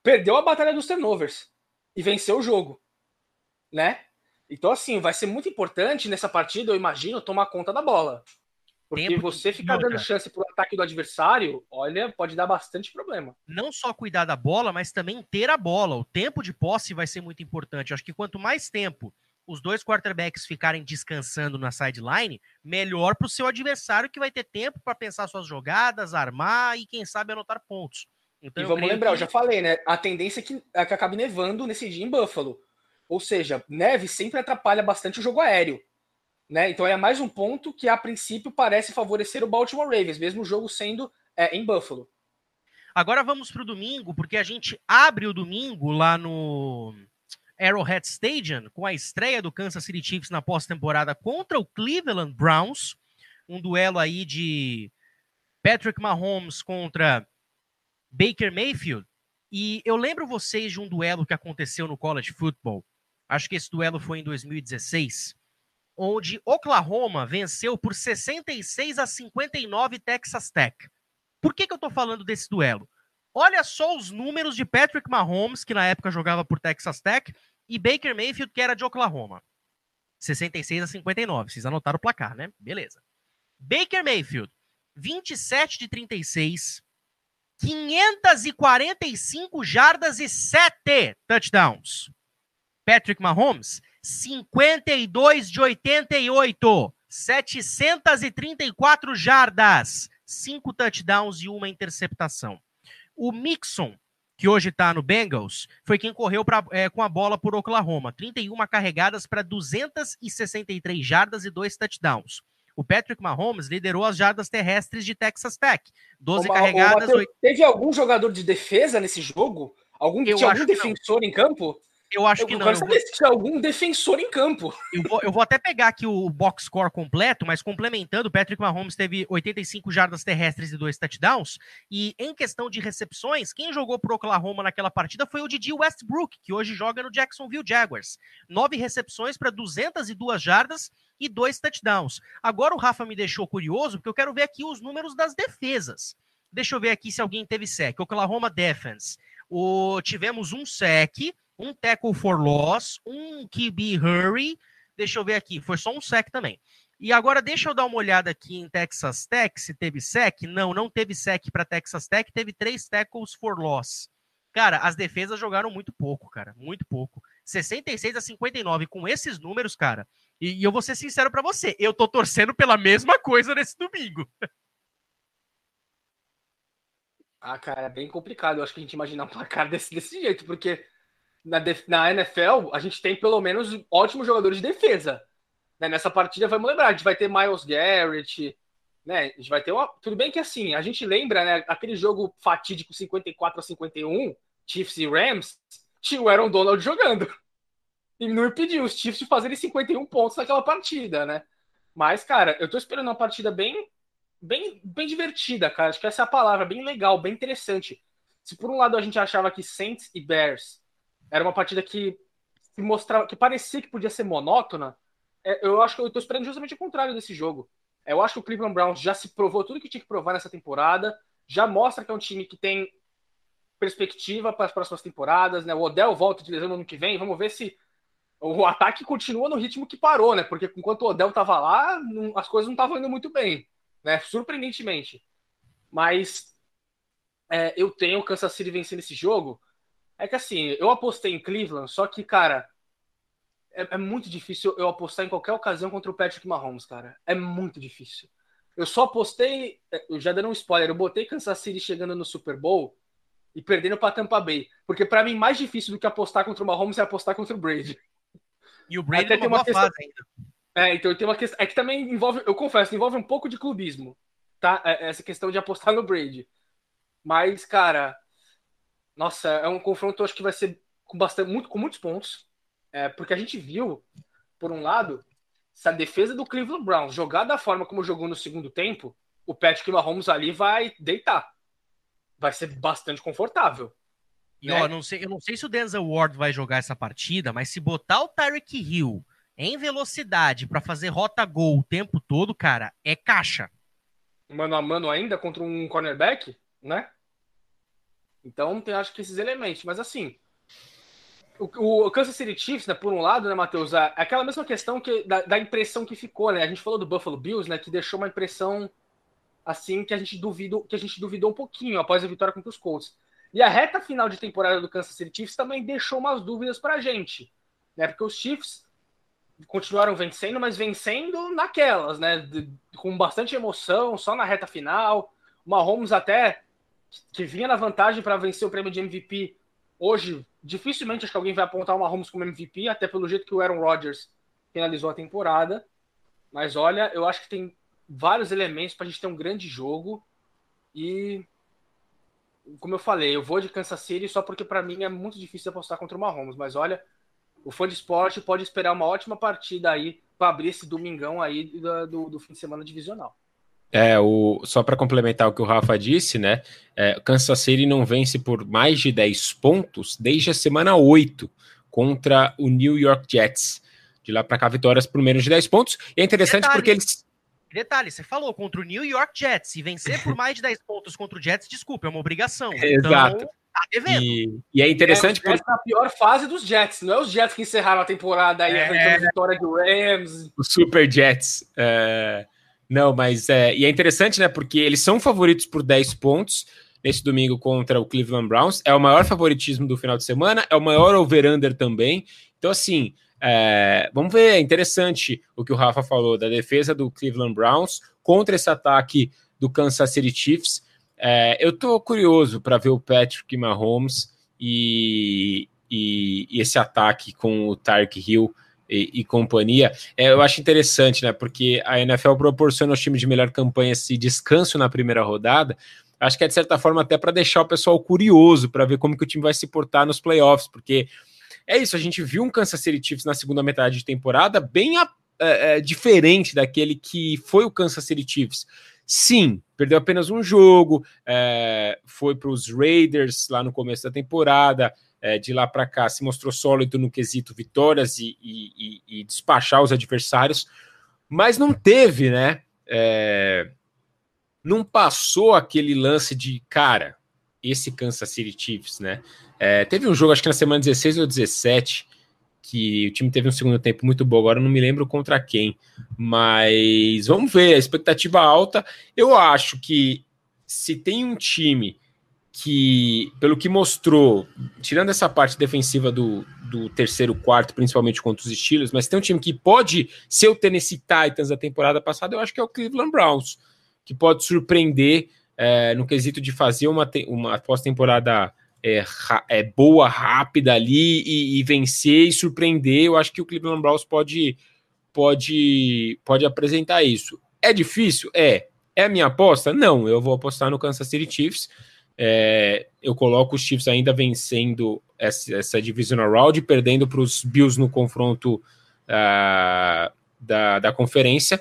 Perdeu a batalha dos turnovers e venceu o jogo, né? Então, assim, vai ser muito importante nessa partida, eu imagino, tomar conta da bola. Porque Tempo você ficar dando chance para o ataque do adversário, olha, pode dar bastante problema. Não só cuidar da bola, mas também ter a bola. O tempo de posse vai ser muito importante. Eu acho que quanto mais tempo os dois quarterbacks ficarem descansando na sideline, melhor para o seu adversário que vai ter tempo para pensar suas jogadas, armar e quem sabe anotar pontos. Então, e vamos lembrar, que... eu já falei, né? A tendência é que, é que acabe nevando nesse dia em Buffalo. Ou seja, neve sempre atrapalha bastante o jogo aéreo. Né? Então é mais um ponto que a princípio parece favorecer o Baltimore Ravens, mesmo o jogo sendo é, em Buffalo. Agora vamos para o domingo, porque a gente abre o domingo lá no Arrowhead Stadium com a estreia do Kansas City Chiefs na pós-temporada contra o Cleveland Browns, um duelo aí de Patrick Mahomes contra Baker Mayfield. E eu lembro vocês de um duelo que aconteceu no college football. Acho que esse duelo foi em 2016 onde Oklahoma venceu por 66 a 59 Texas Tech. Por que, que eu estou falando desse duelo? Olha só os números de Patrick Mahomes, que na época jogava por Texas Tech, e Baker Mayfield, que era de Oklahoma. 66 a 59. Vocês anotaram o placar, né? Beleza. Baker Mayfield, 27 de 36, 545 jardas e 7 touchdowns. Patrick Mahomes, 52 de 88, 734 jardas, 5 touchdowns e uma interceptação. O Mixon, que hoje está no Bengals, foi quem correu pra, é, com a bola por Oklahoma. 31 carregadas para 263 jardas e 2 touchdowns. O Patrick Mahomes liderou as jardas terrestres de Texas Tech. 12 Ô, carregadas. Mateus, 8... Teve algum jogador de defesa nesse jogo? Algum, tinha algum defensor em campo? Eu acho eu que não. Eu quero se tinha algum defensor em campo. Eu vou, eu vou até pegar aqui o box score completo, mas complementando, o Patrick Mahomes teve 85 jardas terrestres e dois touchdowns. E em questão de recepções, quem jogou pro Oklahoma naquela partida foi o Didi Westbrook, que hoje joga no Jacksonville Jaguars. Nove recepções para 202 jardas e dois touchdowns. Agora o Rafa me deixou curioso, porque eu quero ver aqui os números das defesas. Deixa eu ver aqui se alguém teve sec. Oklahoma Defense. O, tivemos um sec, um tackle for loss, um QB hurry. Deixa eu ver aqui, foi só um sec também. E agora deixa eu dar uma olhada aqui em Texas Tech, se teve sec. Não, não teve sec para Texas Tech, teve três tackles for loss. Cara, as defesas jogaram muito pouco, cara, muito pouco. 66 a 59 com esses números, cara. E, e eu vou ser sincero para você, eu tô torcendo pela mesma coisa nesse domingo. Ah, cara, é bem complicado. Eu acho que a gente imaginar um placar desse, desse jeito, porque na, na NFL, a gente tem pelo menos ótimos jogadores de defesa. Né? Nessa partida, vamos lembrar, a gente vai ter Miles Garrett, né? A gente vai ter uma... Tudo bem que assim, a gente lembra, né? Aquele jogo fatídico 54 a 51, Chiefs e Rams, tinha o Aaron Donald jogando. E não impediu os Chiefs de fazerem 51 pontos naquela partida, né? Mas, cara, eu tô esperando uma partida bem, bem, bem divertida, cara. Acho que essa é a palavra, bem legal, bem interessante. Se por um lado a gente achava que Saints e Bears era uma partida que se mostrava, que parecia que podia ser monótona. É, eu acho que eu estou esperando justamente o contrário desse jogo. Eu acho que o Cleveland Browns já se provou tudo que tinha que provar nessa temporada, já mostra que é um time que tem perspectiva para as próximas temporadas, né? O Odell volta de lesão no ano que vem, vamos ver se o ataque continua no ritmo que parou, né? Porque enquanto o Odell estava lá, não, as coisas não estavam indo muito bem, né? Surpreendentemente. Mas é, eu tenho o Kansas City vencendo esse jogo. É que assim, eu apostei em Cleveland, só que, cara, é, é, muito difícil eu apostar em qualquer ocasião contra o Patrick Mahomes, cara. É muito difícil. Eu só apostei, é, eu já dando um spoiler, eu botei Kansas City chegando no Super Bowl e perdendo para Tampa Bay. Porque para mim, mais difícil do que apostar contra o Mahomes é apostar contra o Brady. E o Brady Até tem uma questão... fase ainda. É, então tem uma questão. É que também envolve, eu confesso, envolve um pouco de clubismo, tá? É, essa questão de apostar no Brady. Mas, cara, nossa, é um confronto, acho que vai ser com bastante, muito, com muitos pontos. É, porque a gente viu, por um lado, se a defesa do Cleveland Browns jogar da forma como jogou no segundo tempo, o Patrick Mahomes ali vai deitar vai ser bastante confortável. E né? ó, não sei, eu não sei se o Denzel Ward vai jogar essa partida, mas se botar o Tyreek Hill em velocidade para fazer rota gol o tempo todo, cara, é caixa. Mano a mano ainda contra um cornerback, né? Então tem acho que esses elementos, mas assim, o, o Kansas City Chiefs, né, por um lado, né, Matheus, é aquela mesma questão que da, da, impressão que ficou, né? A gente falou do Buffalo Bills, né, que deixou uma impressão assim que a gente duvidou, que a gente duvidou um pouquinho após a vitória contra os Colts. E a reta final de temporada do Kansas City Chiefs também deixou umas dúvidas para a gente, né? Porque os Chiefs continuaram vencendo, mas vencendo naquelas, né? De, com bastante emoção, só na reta final. Mahomes até que vinha na vantagem para vencer o prêmio de MVP. Hoje, dificilmente acho que alguém vai apontar o Mahomes como MVP, até pelo jeito que o Aaron Rodgers finalizou a temporada. Mas olha, eu acho que tem vários elementos para a gente ter um grande jogo. E, como eu falei, eu vou de Kansas City só porque para mim é muito difícil apostar contra o Mahomes. Mas olha, o fã de esporte pode esperar uma ótima partida aí para abrir esse domingão aí do, do, do, fim de semana divisional. É, o, só para complementar o que o Rafa disse, né? É, Kansas City não vence por mais de 10 pontos desde a semana 8 contra o New York Jets. De lá para cá, vitórias por menos de 10 pontos. E é interessante Detalhe. porque eles. Detalhe, você falou contra o New York Jets e vencer por mais de 10 pontos contra o Jets, desculpa, é uma obrigação. Exato. Então, tá devendo. E, e é interessante é, porque... a pior fase dos Jets, não é os Jets que encerraram a temporada aí, é... a vitória do Rams. Os Super Jets. É... Não, mas é... E é interessante, né, porque eles são favoritos por 10 pontos nesse domingo contra o Cleveland Browns. É o maior favoritismo do final de semana, é o maior over-under também. Então, assim, é, vamos ver, é interessante o que o Rafa falou da defesa do Cleveland Browns contra esse ataque do Kansas City Chiefs. É, eu tô curioso para ver o Patrick Mahomes e, e, e, esse ataque com o Tark Hill e, e companhia. É, eu acho interessante, né? Porque a NFL proporciona aos times de melhor campanha esse descanso na primeira rodada. Acho que é de certa forma até para deixar o pessoal curioso para ver como que o time vai se portar nos playoffs, porque é isso, a gente viu um Kansas City Chiefs na segunda metade de temporada bem a, é, é, diferente daquele que foi o Kansas City Chiefs. Sim, perdeu apenas um jogo, é, foi para os Raiders lá no começo da temporada, é, de lá para cá se mostrou sólido no quesito vitórias e, e, e, despachar os adversários, mas não teve, né? É, não passou aquele lance de cara, esse Kansas City Chiefs, né? É, teve um jogo, acho que na semana 16 ou 17, que o time teve um segundo tempo muito bom. Agora não me lembro contra quem, mas vamos ver. A expectativa alta. Eu acho que se tem um time que, pelo que mostrou, tirando essa parte defensiva do, do terceiro quarto, principalmente contra os Steelers, mas tem um time que pode ser o Tennessee Titans da temporada passada, eu acho que é o Cleveland Browns, que pode surpreender é, no quesito de fazer uma, uma pós-temporada é, é boa, rápida ali e, e, vencer e surpreender, eu acho que o Cleveland Browns pode, pode, pode apresentar isso. É difícil? É. É a minha aposta? Não, eu vou apostar no Kansas City Chiefs. É, eu coloco os Chiefs ainda vencendo essa, essa divisional round, perdendo para os Bills no confronto uh, da, da conferência.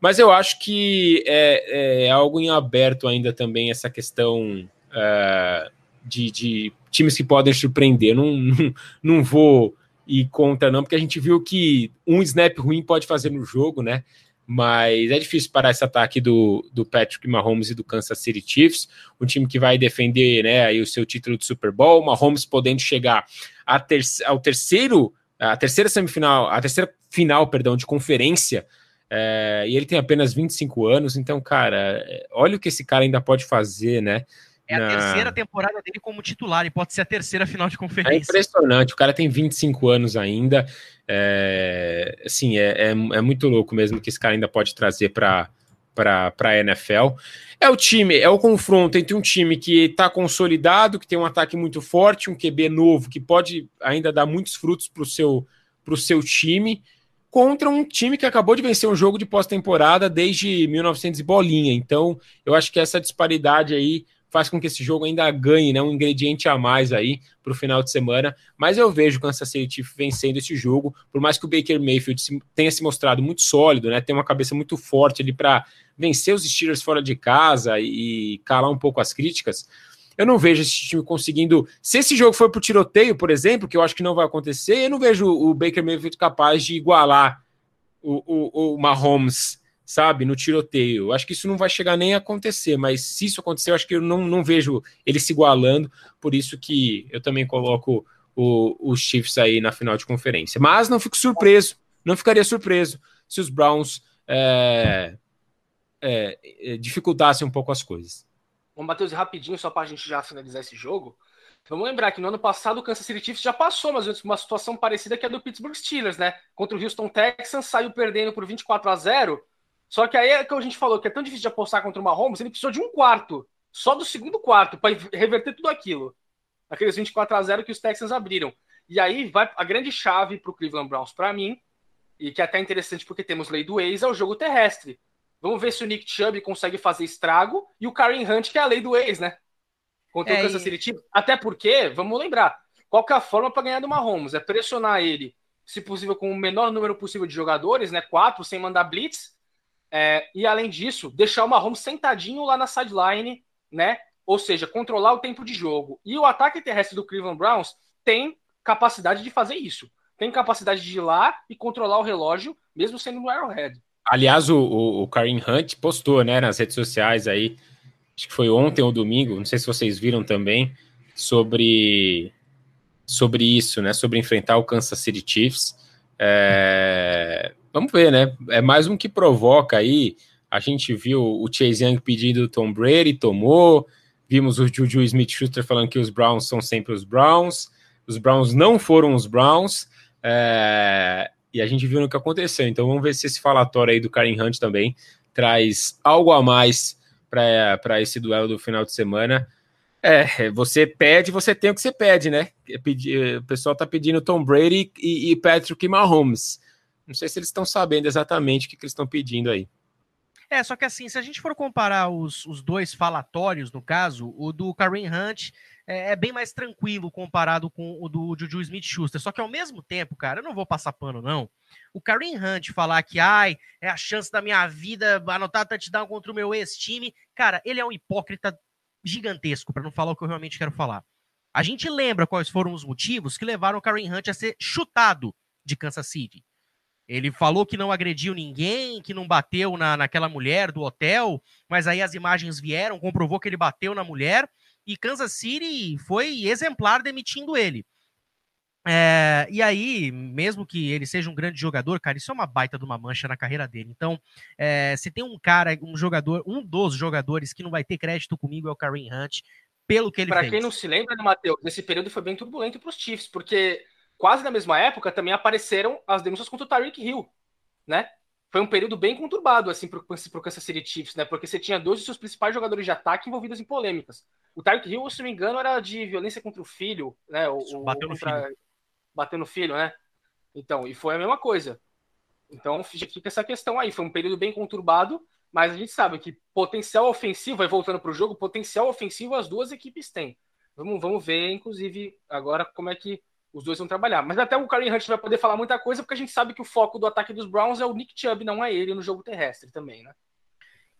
Mas eu acho que é, é algo em aberto ainda também essa questão uh, de, de times que podem surpreender. Não, não, não vou ir contra, não, porque a gente viu que um snap ruim pode fazer no jogo, né? Mas é difícil parar esse ataque do, do Patrick Mahomes e do Kansas City Chiefs, um time que vai defender né, aí o seu título de Super Bowl, Mahomes podendo chegar ter, ao terceiro, a terceira semifinal, a terceira final, perdão, de conferência, é, e ele tem apenas 25 anos, então, cara, olha o que esse cara ainda pode fazer, né? É a na... terceira temporada dele como titular e pode ser a terceira final de é conferência. É impressionante, o cara tem 25 anos ainda. É, assim, é, é, é muito louco mesmo que esse cara ainda pode trazer para para a NFL. É o time, é o confronto entre um time que está consolidado, que tem um ataque muito forte, um QB novo, que pode ainda dar muitos frutos para o seu, seu time, contra um time que acabou de vencer um jogo de pós-temporada desde 1900 e bolinha. Então, eu acho que essa disparidade aí faz com que esse jogo ainda ganhe, né, um ingrediente a mais aí para o final de semana. Mas eu vejo o Kansas City Chiefs vencendo esse jogo, por mais que o Baker Mayfield tenha se mostrado muito sólido, né, tem uma cabeça muito forte ali para vencer os Steelers fora de casa e calar um pouco as críticas. Eu não vejo esse time conseguindo. Se esse jogo for para o tiroteio, por exemplo, que eu acho que não vai acontecer, eu não vejo o Baker Mayfield capaz de igualar o, o, o Mahomes sabe, no tiroteio. Acho que isso não vai chegar nem a acontecer, mas se isso acontecer, eu acho que eu não, não vejo ele se igualando, por isso que eu também coloco os Chiefs aí na final de conferência. Mas não fico surpreso, não ficaria surpreso se os Browns é, é, é dificultassem um pouco as coisas. Bom, Matheus, rapidinho, só para a gente já finalizar esse jogo. Vamos lembrar que no ano passado o Kansas City Chiefs já passou, mas uma situação parecida que a do Pittsburgh Steelers, né? Contra o Houston Texans, saiu perdendo por 24 a 0 só que aí é que a gente falou que é tão difícil de apostar contra o Mahomes, ele precisou de um quarto, só do segundo quarto, para reverter tudo aquilo. Aqueles 24 a 0 que os Texans abriram. E aí vai a grande chave para o Cleveland Browns, para mim, e que é até interessante porque temos lei do ex, é o jogo terrestre. Vamos ver se o Nick Chubb consegue fazer estrago e o Karen Hunt, que é a lei do ex, né? Contra é, o Kansas City Chiefs. Até porque, vamos lembrar, qual é a forma para ganhar do Mahomes? É pressionar ele, se possível, com o menor número possível de jogadores, né? Quatro, sem mandar blitz, é, e além disso, deixar o Mahomes sentadinho lá na sideline, né? Ou seja, controlar o tempo de jogo. E o ataque terrestre do Cleveland Browns tem capacidade de fazer isso. Tem capacidade de ir lá e controlar o relógio, mesmo sendo no Arrowhead. Aliás, o, o, o Karim Hunt postou, né, nas redes sociais aí, acho que foi ontem ou domingo, não sei se vocês viram também, sobre, sobre isso, né, sobre enfrentar o Kansas City Chiefs. É, vamos ver, né? É mais um que provoca aí. A gente viu o Chase Young pedindo o Tom Brady, tomou. Vimos o Juju Smith-Schuster falando que os Browns são sempre os Browns. Os Browns não foram os Browns. É... E a gente viu no que aconteceu. Então vamos ver se esse falatório aí do Karen Hunt também traz algo a mais para esse duelo do final de semana. É, você pede, você tem o que você pede, né? O pessoal tá pedindo Tom Brady e, e Patrick Mahomes. Não sei se eles estão sabendo exatamente o que, que eles estão pedindo aí. É, só que assim, se a gente for comparar os, os dois falatórios, no caso, o do Kareem Hunt é, é, bem mais tranquilo comparado com o do Juju Smith-Schuster. Só que ao mesmo tempo, cara, eu não vou passar pano, não. O Kareem Hunt falar que, ai, é a chance da minha vida anotar touchdown contra o meu ex-time, cara, ele é um hipócrita gigantesco, para não falar o que eu realmente quero falar. A gente lembra quais foram os motivos que levaram o Kareem Hunt a ser chutado de Kansas City. Ele falou que não agrediu ninguém, que não bateu na, naquela mulher do hotel, mas aí as imagens vieram, comprovou que ele bateu na mulher, e Kansas City foi exemplar demitindo ele. É, e aí, mesmo que ele seja um grande jogador, cara, isso é uma baita de uma mancha na carreira dele. Então, é, se tem um cara, um jogador, um dos jogadores que não vai ter crédito comigo é o Kareem Hunt, pelo que ele pra fez. Para quem não se lembra, né, Matheus, esse período foi bem turbulento para os Chiefs, porque quase na mesma época também apareceram as denúncias contra o Tyreek Hill, né? Foi um período bem conturbado assim para o Kansas City Chiefs, né? Porque você tinha dois dos seus principais jogadores de ataque envolvidos em polêmicas. O Tyreek Hill, se não me engano, era de violência contra o filho, né? O, bateu no contra... filho. Bateu no filho, né? Então, e foi a mesma coisa. Então fica essa questão aí. Foi um período bem conturbado, mas a gente sabe que potencial ofensivo, aí voltando para o jogo, potencial ofensivo as duas equipes têm. Vamos, vamos ver, inclusive, agora como é que os dois vão trabalhar. Mas até o Kareem Hunt vai poder falar muita coisa, porque a gente sabe que o foco do ataque dos Browns é o Nick Chubb, não é ele no jogo terrestre também, né?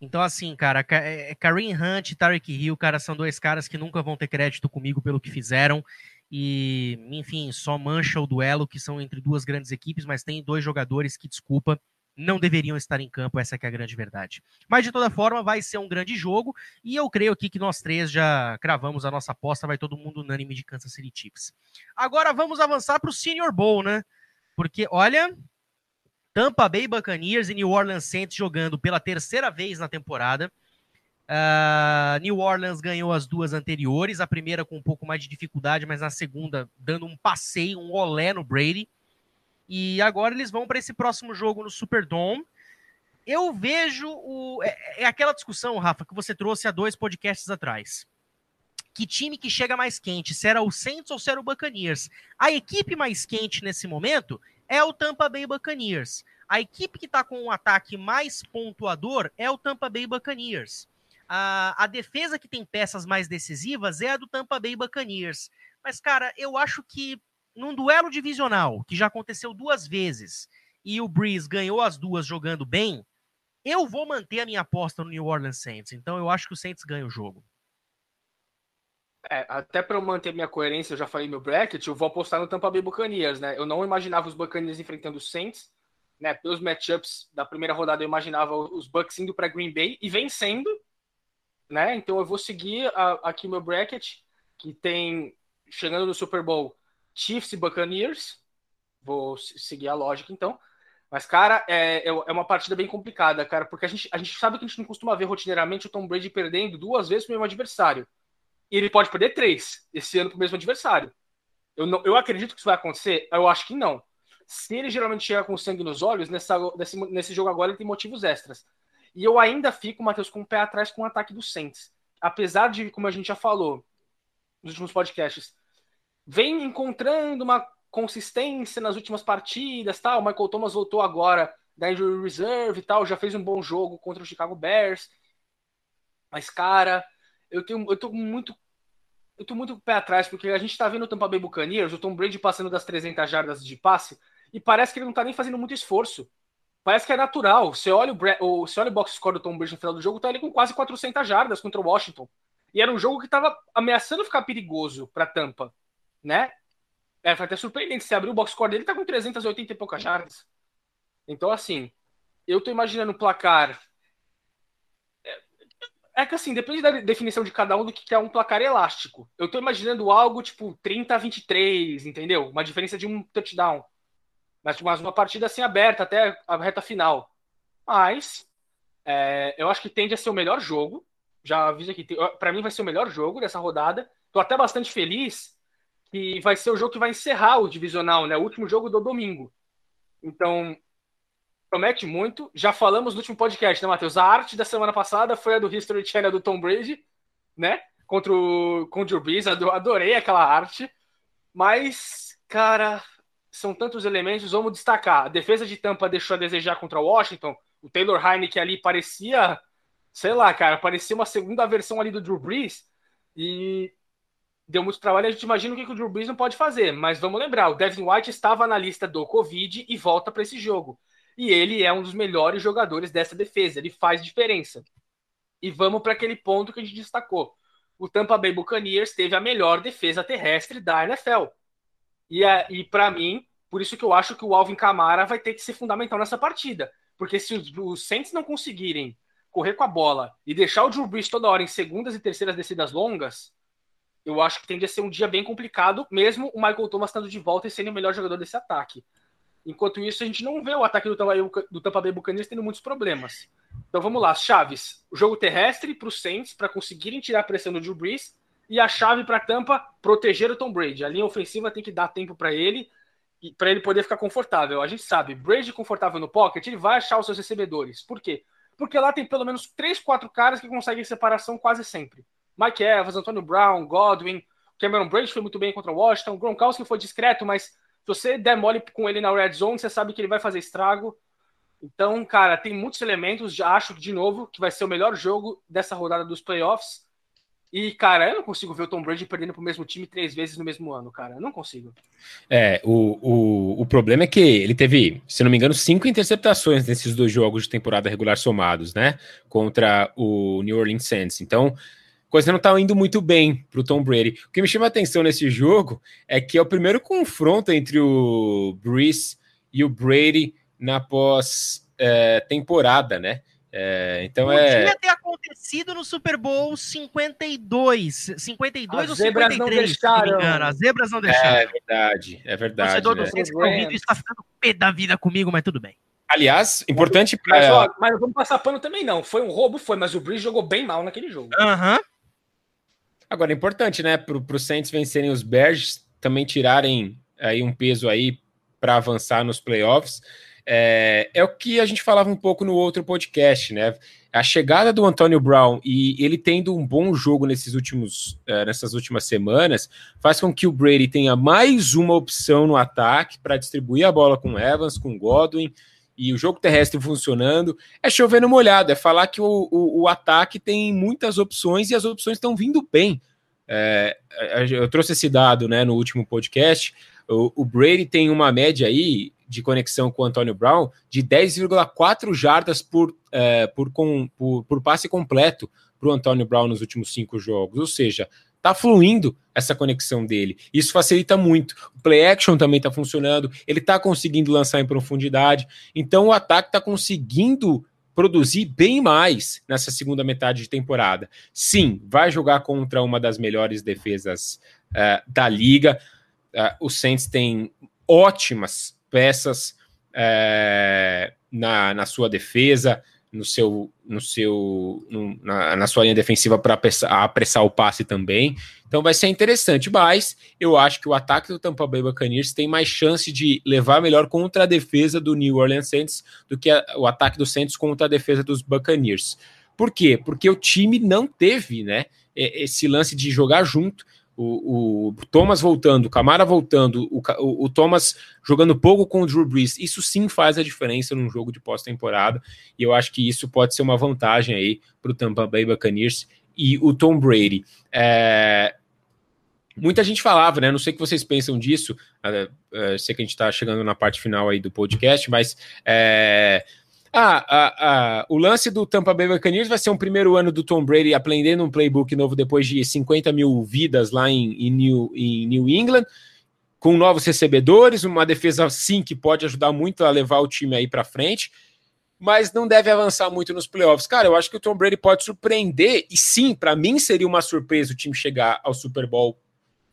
Então, assim, cara, é, Kareem Hunt e Tarek Hill, cara, são dois caras que nunca vão ter crédito comigo pelo que fizeram. E, enfim, só mancha o duelo, que são entre duas grandes equipes, mas tem dois jogadores que, desculpa, não deveriam estar em campo, essa é a grande verdade. Mas de toda forma, vai ser um grande jogo e eu creio aqui que nós três já cravamos a nossa aposta, vai todo mundo unânime de Kansas City Chiefs. Agora vamos avançar para o Senior Bowl, né? Porque olha, Tampa Bay Buccaneers e New Orleans Saints jogando pela terceira vez na temporada. Uh, New Orleans ganhou as duas anteriores, a primeira com um pouco mais de dificuldade, mas na segunda dando um passeio, um olé no Brady. E agora eles vão para esse próximo jogo no Superdome. Eu vejo o. É, é, aquela discussão, Rafa, que você trouxe há dois podcasts atrás. Que time que chega mais quente? Se era o Saints ou se era o Buccaneers? A equipe mais quente nesse momento é o Tampa Bay Buccaneers. A equipe que está com um ataque mais pontuador é o Tampa Bay Buccaneers. A, a defesa que tem peças mais decisivas é a do Tampa Bay Buccaneers. Mas, cara, eu acho que num duelo divisional, que já aconteceu duas vezes, e o Breeze ganhou as duas jogando bem, eu vou manter a minha aposta no New Orleans Saints. Então eu acho que o Saints ganha o jogo. É, até para eu manter minha coerência, eu já falei meu bracket, eu vou apostar no Tampa Bay Buccaneers, né? Eu não imaginava os Buccaneers enfrentando os Saints, né? Pelos matchups da primeira rodada, eu imaginava os Bucks indo para Green Bay e vencendo, né? Então eu vou seguir a, aqui meu bracket, que tem chegando no Super Bowl Chiefs e Buccaneers. Vou seguir a lógica, então. Mas, cara, é, é, é uma partida bem complicada, cara, porque a gente, a gente sabe que a gente não costuma ver rotineiramente o Tom Brady perdendo duas vezes para o mesmo adversário. E ele pode perder três esse ano para o mesmo adversário. Eu, não, eu acredito que isso vai acontecer? Eu acho que não. Se ele geralmente chega com sangue nos olhos, nessa, nesse, nesse jogo agora ele tem motivos extras. E eu ainda fico, Matheus, com o pé atrás com o ataque do Saints. Apesar de, como a gente já falou nos últimos podcasts, vem encontrando uma consistência nas últimas partidas, tal. O Michael Thomas voltou agora da injury reserve e tal, já fez um bom jogo contra o Chicago Bears. Mas cara, eu tenho eu tô muito eu tô muito pé atrás porque a gente tá vendo o Tampa Bay Buccaneers, o Tom Brady passando das 300 jardas de passe e parece que ele não tá nem fazendo muito esforço. Parece que é natural. Você olha o, você olha o box score do Tom Brady no final do jogo, tá ali com quase 400 jardas contra o Washington. E era um jogo que tava ameaçando ficar perigoso para Tampa né? É, foi até surpreendente. Se abrir o box score dele, tá com 380 e poucas jardas. Então, assim, eu tô imaginando o placar. É, é que assim, depende da definição de cada um do que é um placar elástico. Eu tô imaginando algo tipo 30 a 23, entendeu? Uma diferença de um touchdown. Mas uma partida assim aberta até a reta final. Mas é, eu acho que tende a ser o melhor jogo. Já aviso aqui, para mim vai ser o melhor jogo dessa rodada. Tô até bastante feliz que vai ser o jogo que vai encerrar o divisional, né? O último jogo do domingo. Então, promete muito. Já falamos no último podcast, né, Matheus? A arte da semana passada foi a do History Channel do Tom Brady, né? Contra o, contra o. Adorei aquela arte. Mas, cara, são tantos elementos. Vamos destacar. A defesa de Tampa deixou a desejar contra o Washington. O Taylor Heineken ali parecia, sei lá, cara, parecia uma segunda versão ali do Drew Brees. E deu muito trabalho, a gente imagina o que, o Drew Brees não pode fazer. Mas vamos lembrar, o Devin White estava na lista do Covid e volta para esse jogo. E ele é um dos melhores jogadores dessa defesa, ele faz diferença. E vamos para aquele ponto que a gente destacou. O Tampa Bay Buccaneers teve a melhor defesa terrestre da NFL. E, e para mim, por isso que eu acho que o Alvin Kamara vai ter que ser fundamental nessa partida. Porque se os, os Saints não conseguirem correr com a bola e deixar o Drew Brees toda hora em segundas e terceiras descidas longas, eu acho que tende a ser um dia bem complicado, mesmo o Michael Thomas estando de volta e sendo o melhor jogador desse ataque. Enquanto isso, a gente não vê o ataque do Tampa Bay, do Tampa Bay Buccaneers tendo muitos problemas. Então vamos lá, chaves. O jogo terrestre para os Saints para conseguirem tirar a pressão do Drew Brees e a chave para Tampa proteger o Tom Brady. A linha ofensiva tem que dar tempo para ele para ele poder ficar confortável. A gente sabe, Brady confortável no pocket, ele vai achar os seus recebedores. Por quê? Porque lá tem pelo menos três, quatro caras que conseguem separação quase sempre. Mike Evans, Antônio Brown, Godwin, Cameron Braid foi muito bem contra o Washington, Gronkowski foi discreto, mas se você der mole com ele na red zone, você sabe que ele vai fazer estrago. Então, cara, tem muitos elementos. Já acho de novo que vai ser o melhor jogo dessa rodada dos playoffs. E, cara, eu não consigo ver o Tom Brady perdendo pro mesmo time três vezes no mesmo ano, cara. Eu não consigo. É, o, o, o problema é que ele teve, se não me engano, cinco interceptações nesses dois jogos de temporada regular somados, né? Contra o New Orleans Saints. Então, coisa não tá indo muito bem pro Tom Brady. O que me chama a atenção nesse jogo é que é o primeiro confronto entre o Brees e o Brady na pós é, né? É, então Podia é. Podia ter acontecido no Super Bowl 52. 52 As ou 53, não deixaram. não As zebras não deixaram. É verdade, é verdade. O torcedor né? do Saints que tá ouvindo está ficando pé da vida comigo, mas tudo bem. Aliás, importante para. Mas, ó, mas não vamos passar pano também, não. Foi um roubo, foi, mas o Breeze jogou bem mal naquele jogo. Aham. Uhum. Agora, é importante, né, para os Saints vencerem os Bears, também tirarem aí um peso aí para avançar nos playoffs. É, é, o que a gente falava um pouco no outro podcast, né? A chegada do Antônio Brown e ele tendo um bom jogo nesses últimos, uh, nessas últimas semanas faz com que o Brady tenha mais uma opção no ataque para distribuir a bola com Evans, com Godwin e o jogo terrestre funcionando. É chover no molhado, é falar que o, o, o ataque tem muitas opções e as opções estão vindo bem. É, eu trouxe esse dado né, no último podcast. O, o Brady tem uma média aí de conexão com o Antônio Brown de 10,4 jardas por, é, por, com, por, por passe completo para o Antônio Brown nos últimos cinco jogos. Ou seja, tá fluindo essa conexão dele. Isso facilita muito. O play action também está funcionando, ele está conseguindo lançar em profundidade. Então o ataque está conseguindo produzir bem mais nessa segunda metade de temporada. Sim, vai jogar contra uma das melhores defesas uh, da liga. Uh, o Saints tem ótimas peças é, na, na sua defesa, no seu, no seu, no, na, na, sua linha defensiva para apressar, apressar, o passe também. Então vai ser interessante, mas eu acho que o ataque do Tampa Bay Buccaneers tem mais chance de levar melhor contra a defesa do New Orleans Saints do que a, o ataque do Saints contra a defesa dos Buccaneers. Por quê? Porque o time não teve, né, esse lance de jogar junto o, o, Thomas voltando, o Camara voltando, o, o, Thomas jogando pouco com o Drew Brees, isso sim faz a diferença num jogo de pós-temporada, e eu acho que isso pode ser uma vantagem aí para o Tampa Bay Buccaneers e o Tom Brady. É... Muita gente falava, né? Não sei o que vocês pensam disso. É, é, sei que a gente está chegando na parte final aí do podcast, mas é, ah, ah, ah, o lance do Tampa Bay Buccaneers vai ser um primeiro ano do Tom Brady aprendendo um playbook novo depois de 50 mil vidas lá em, em, New, em New England, com novos recebedores, uma defesa sim que pode ajudar muito a levar o time aí para frente, mas não deve avançar muito nos playoffs. Cara, eu acho que o Tom Brady pode surpreender, e sim, para mim seria uma surpresa o time chegar ao Super Bowl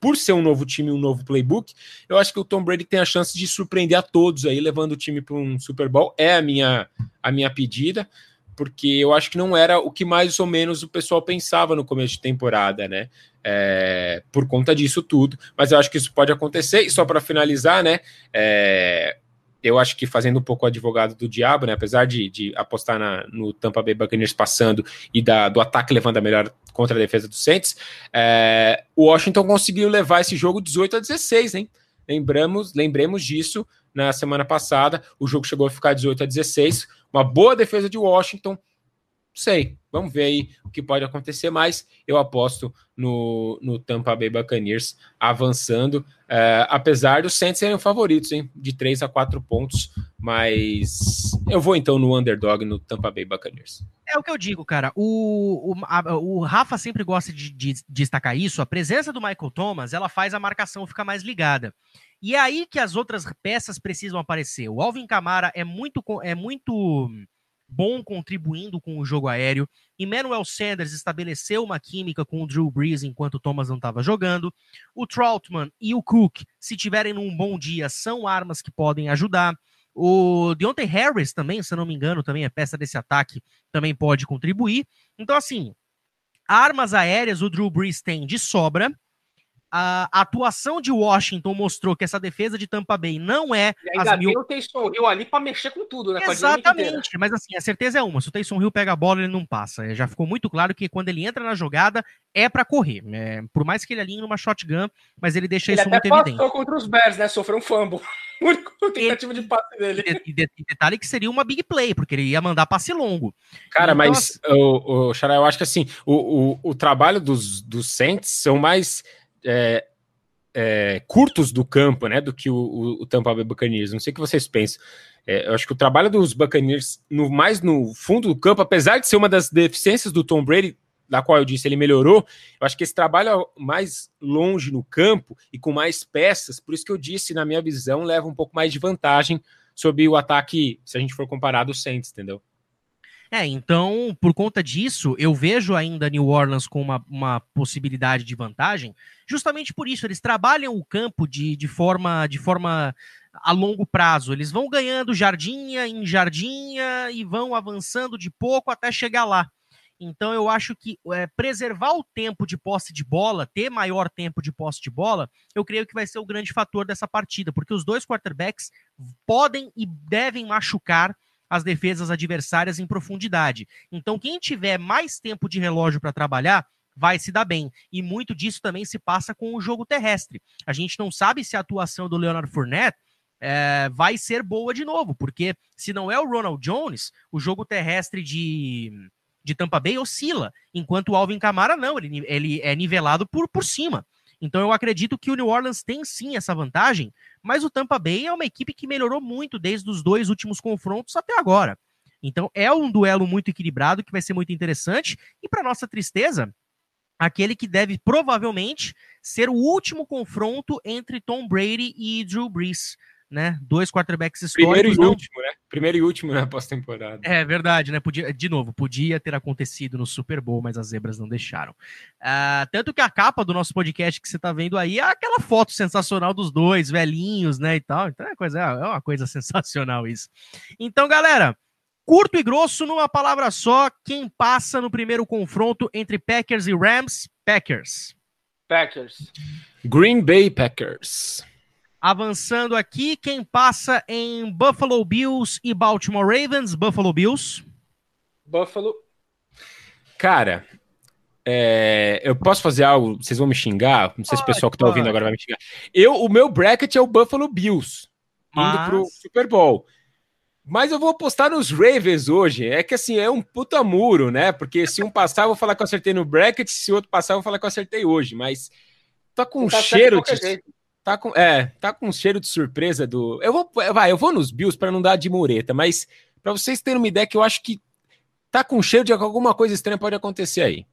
por ser um novo time, um novo playbook, eu acho que o Tom Brady tem a chance de surpreender a todos aí, levando o time para um Super Bowl. É a minha, a minha pedida, porque eu acho que não era o que mais ou menos o pessoal pensava no começo de temporada, né? É, por conta disso tudo, mas eu acho que isso pode acontecer. E só para finalizar, né? É, eu acho que fazendo um pouco o advogado do diabo, né? Apesar de, de apostar na, no Tampa Bay Buccaneers passando e da, do ataque levando a melhor contra a defesa do Saints, é, o Washington conseguiu levar esse jogo 18 a 16, hein? Lembramos, lembremos disso na semana passada. O jogo chegou a ficar 18 a 16. Uma boa defesa de Washington sei. Vamos ver aí o que pode acontecer, mas eu aposto no, no Tampa Bay Buccaneers avançando, é, apesar dos Saints serem favoritos, hein? De 3 a 4 pontos, mas eu vou então no underdog no Tampa Bay Buccaneers. É o que eu digo, cara. O, o, a, o Rafa sempre gosta de, de, de destacar isso. A presença do Michael Thomas, ela faz a marcação ficar mais ligada. E é aí que as outras peças precisam aparecer. O Alvin Kamara é muito, é muito bom contribuindo com o jogo aéreo. Emmanuel Sanders estabeleceu uma química com o Drew Brees enquanto o Thomas não estava jogando. O Troutman e o Cook, se tiverem num bom dia, são armas que podem ajudar. O Deontay Harris também, se não me engano, também é peça desse ataque, também pode contribuir. Então, assim, armas aéreas o Drew Brees tem de sobra a atuação de Washington mostrou que essa defesa de Tampa Bay não é e ainda as mil... o Taysom Hill ali para mexer com tudo, né? Exatamente, mas assim, a certeza é uma, se o Taysom Hill pega a bola, ele não passa. É, já ficou muito claro que quando ele entra na jogada, é para correr. É, por mais que ele alinhe numa shotgun, mas ele deixa ele isso muito evidente. Ele passou contra os Bears, né? Sofreu um fumble. O único tentativa de passe dele. E, de, e, detalhe que seria uma big play, porque ele ia mandar passe longo. Cara, então, mas, assim... o, o Xará, eu acho que assim, o, o, o trabalho dos, dos Saints são mais é, é, curtos do campo, né, do que o, o, Tampa Bay Buccaneers. Não sei o que vocês pensam. É, eu acho que o trabalho dos Buccaneers, no, mais no fundo do campo, apesar de ser uma das deficiências do Tom Brady, da qual eu disse ele melhorou, eu acho que esse trabalho mais longe no campo e com mais peças, por isso que eu disse, na minha visão, leva um pouco mais de vantagem sobre o ataque, se a gente for comparar do Saints, entendeu? É, então, por conta disso, eu vejo ainda New Orleans com uma, uma possibilidade de vantagem, justamente por isso, eles trabalham o campo de, de, forma, de forma a longo prazo. Eles vão ganhando jardinha em jardinha e vão avançando de pouco até chegar lá. Então eu acho que é, preservar o tempo de posse de bola, ter maior tempo de posse de bola, eu creio que vai ser o grande fator dessa partida, porque os dois quarterbacks podem e devem machucar as defesas adversárias em profundidade. Então, quem tiver mais tempo de relógio para trabalhar vai se dar bem. E muito disso também se passa com o jogo terrestre. A gente não sabe se a atuação do Leonard Fournette é, vai ser boa de novo, porque se não é o Ronald Jones, o jogo terrestre de, de Tampa Bay oscila, enquanto o Alvin Kamara não, ele, ele é nivelado por, por cima. Então eu acredito que o New Orleans tem sim essa vantagem, mas o Tampa Bay é uma equipe que melhorou muito desde os dois últimos confrontos até agora. Então é um duelo muito equilibrado que vai ser muito interessante e para nossa tristeza, aquele que deve provavelmente ser o último confronto entre Tom Brady e Drew Brees né? Dois quarterbacks históricos. Primeiro e não... último, né? Primeiro e último na pós-temporada. É verdade, né? Podia, de novo, podia ter acontecido no Super Bowl, mas as zebras não deixaram. Uh, tanto que a capa do nosso podcast que você tá vendo aí é aquela foto sensacional dos dois, velhinhos, né? E tal. Então é, coisa, é uma coisa sensacional isso. Então, galera. Curto e grosso, numa palavra só, quem passa no primeiro confronto entre Packers e Rams? Packers. Packers. Green Bay Packers. Avançando aqui, quem passa em Buffalo Bills e Baltimore Ravens? Buffalo Bills. Buffalo. Cara, é, eu posso fazer algo, vocês vão me xingar? Não sei se o pessoal que tá ouvindo agora vai me xingar. Eu, o meu bracket é o Buffalo Bills, Mas... indo pro Super Bowl. Mas eu vou apostar nos Ravens hoje. É que assim, é um puta muro, né? Porque se um passar, eu vou falar que eu acertei no bracket, se o outro passar, eu vou falar que eu acertei hoje. Mas tá com um tá cheiro de. Tá com, é, tá com um cheiro de surpresa do. Eu vou, vai, eu vou nos Bills para não dar de mureta, mas para vocês terem uma ideia que eu acho que tá com cheiro de alguma coisa estranha pode acontecer aí.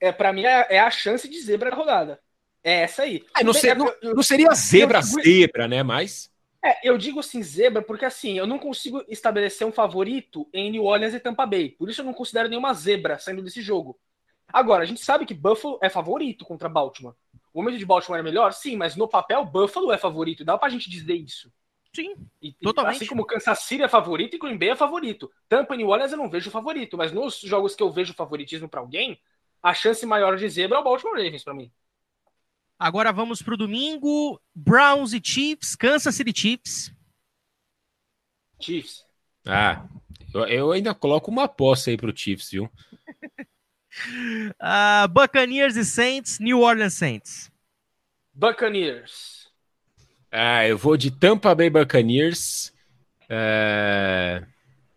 É, para mim é, é, a chance de zebra da rodada. É essa aí. É, não, ser, não, não, seria zebra zebra, né, mas é, eu digo assim zebra porque assim, eu não consigo estabelecer um favorito em New Orleans e Tampa Bay. Por isso eu não considero nenhuma zebra saindo desse jogo. Agora, a gente sabe que Buffalo é favorito contra Baltimore. O momento de Baltimore é melhor? Sim, mas no papel, Buffalo é favorito. Dá pra gente dizer isso. Sim, e, totalmente. Assim como Kansas City é favorito e Green Bay é favorito. Tampa e New Orleans eu não vejo favorito, mas nos jogos que eu vejo favoritismo para alguém, a chance maior de zebra é o Baltimore Ravens para mim. Agora vamos pro domingo, Browns e Chiefs, Kansas City Chiefs. Chiefs. Ah, eu, eu ainda coloco uma aposta aí pro Chiefs, viu? uh, Buccaneers e Saints, New Orleans Saints. Buccaneers. Ah, eu vou de Tampa Bay Buccaneers. É...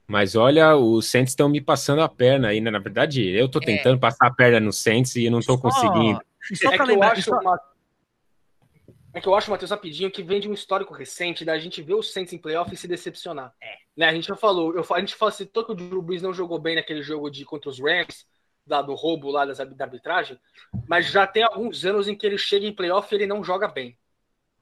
Mas olha, os Saints estão me passando a perna aí, né? Na verdade, eu tô é. tentando é. passar a perna no Saints e não tô só, conseguindo. Só é, que lembrar, eu acho só... uma... é que eu acho, Matheus, rapidinho, que vem de um histórico recente da gente ver os Saints em playoff e se decepcionar. É. Né? A gente já falou, eu, a gente citou que o Drew Brees não jogou bem naquele jogo de contra os Rams, da, do roubo lá das, da arbitragem, mas já tem alguns anos em que ele chega em playoff e ele não joga bem.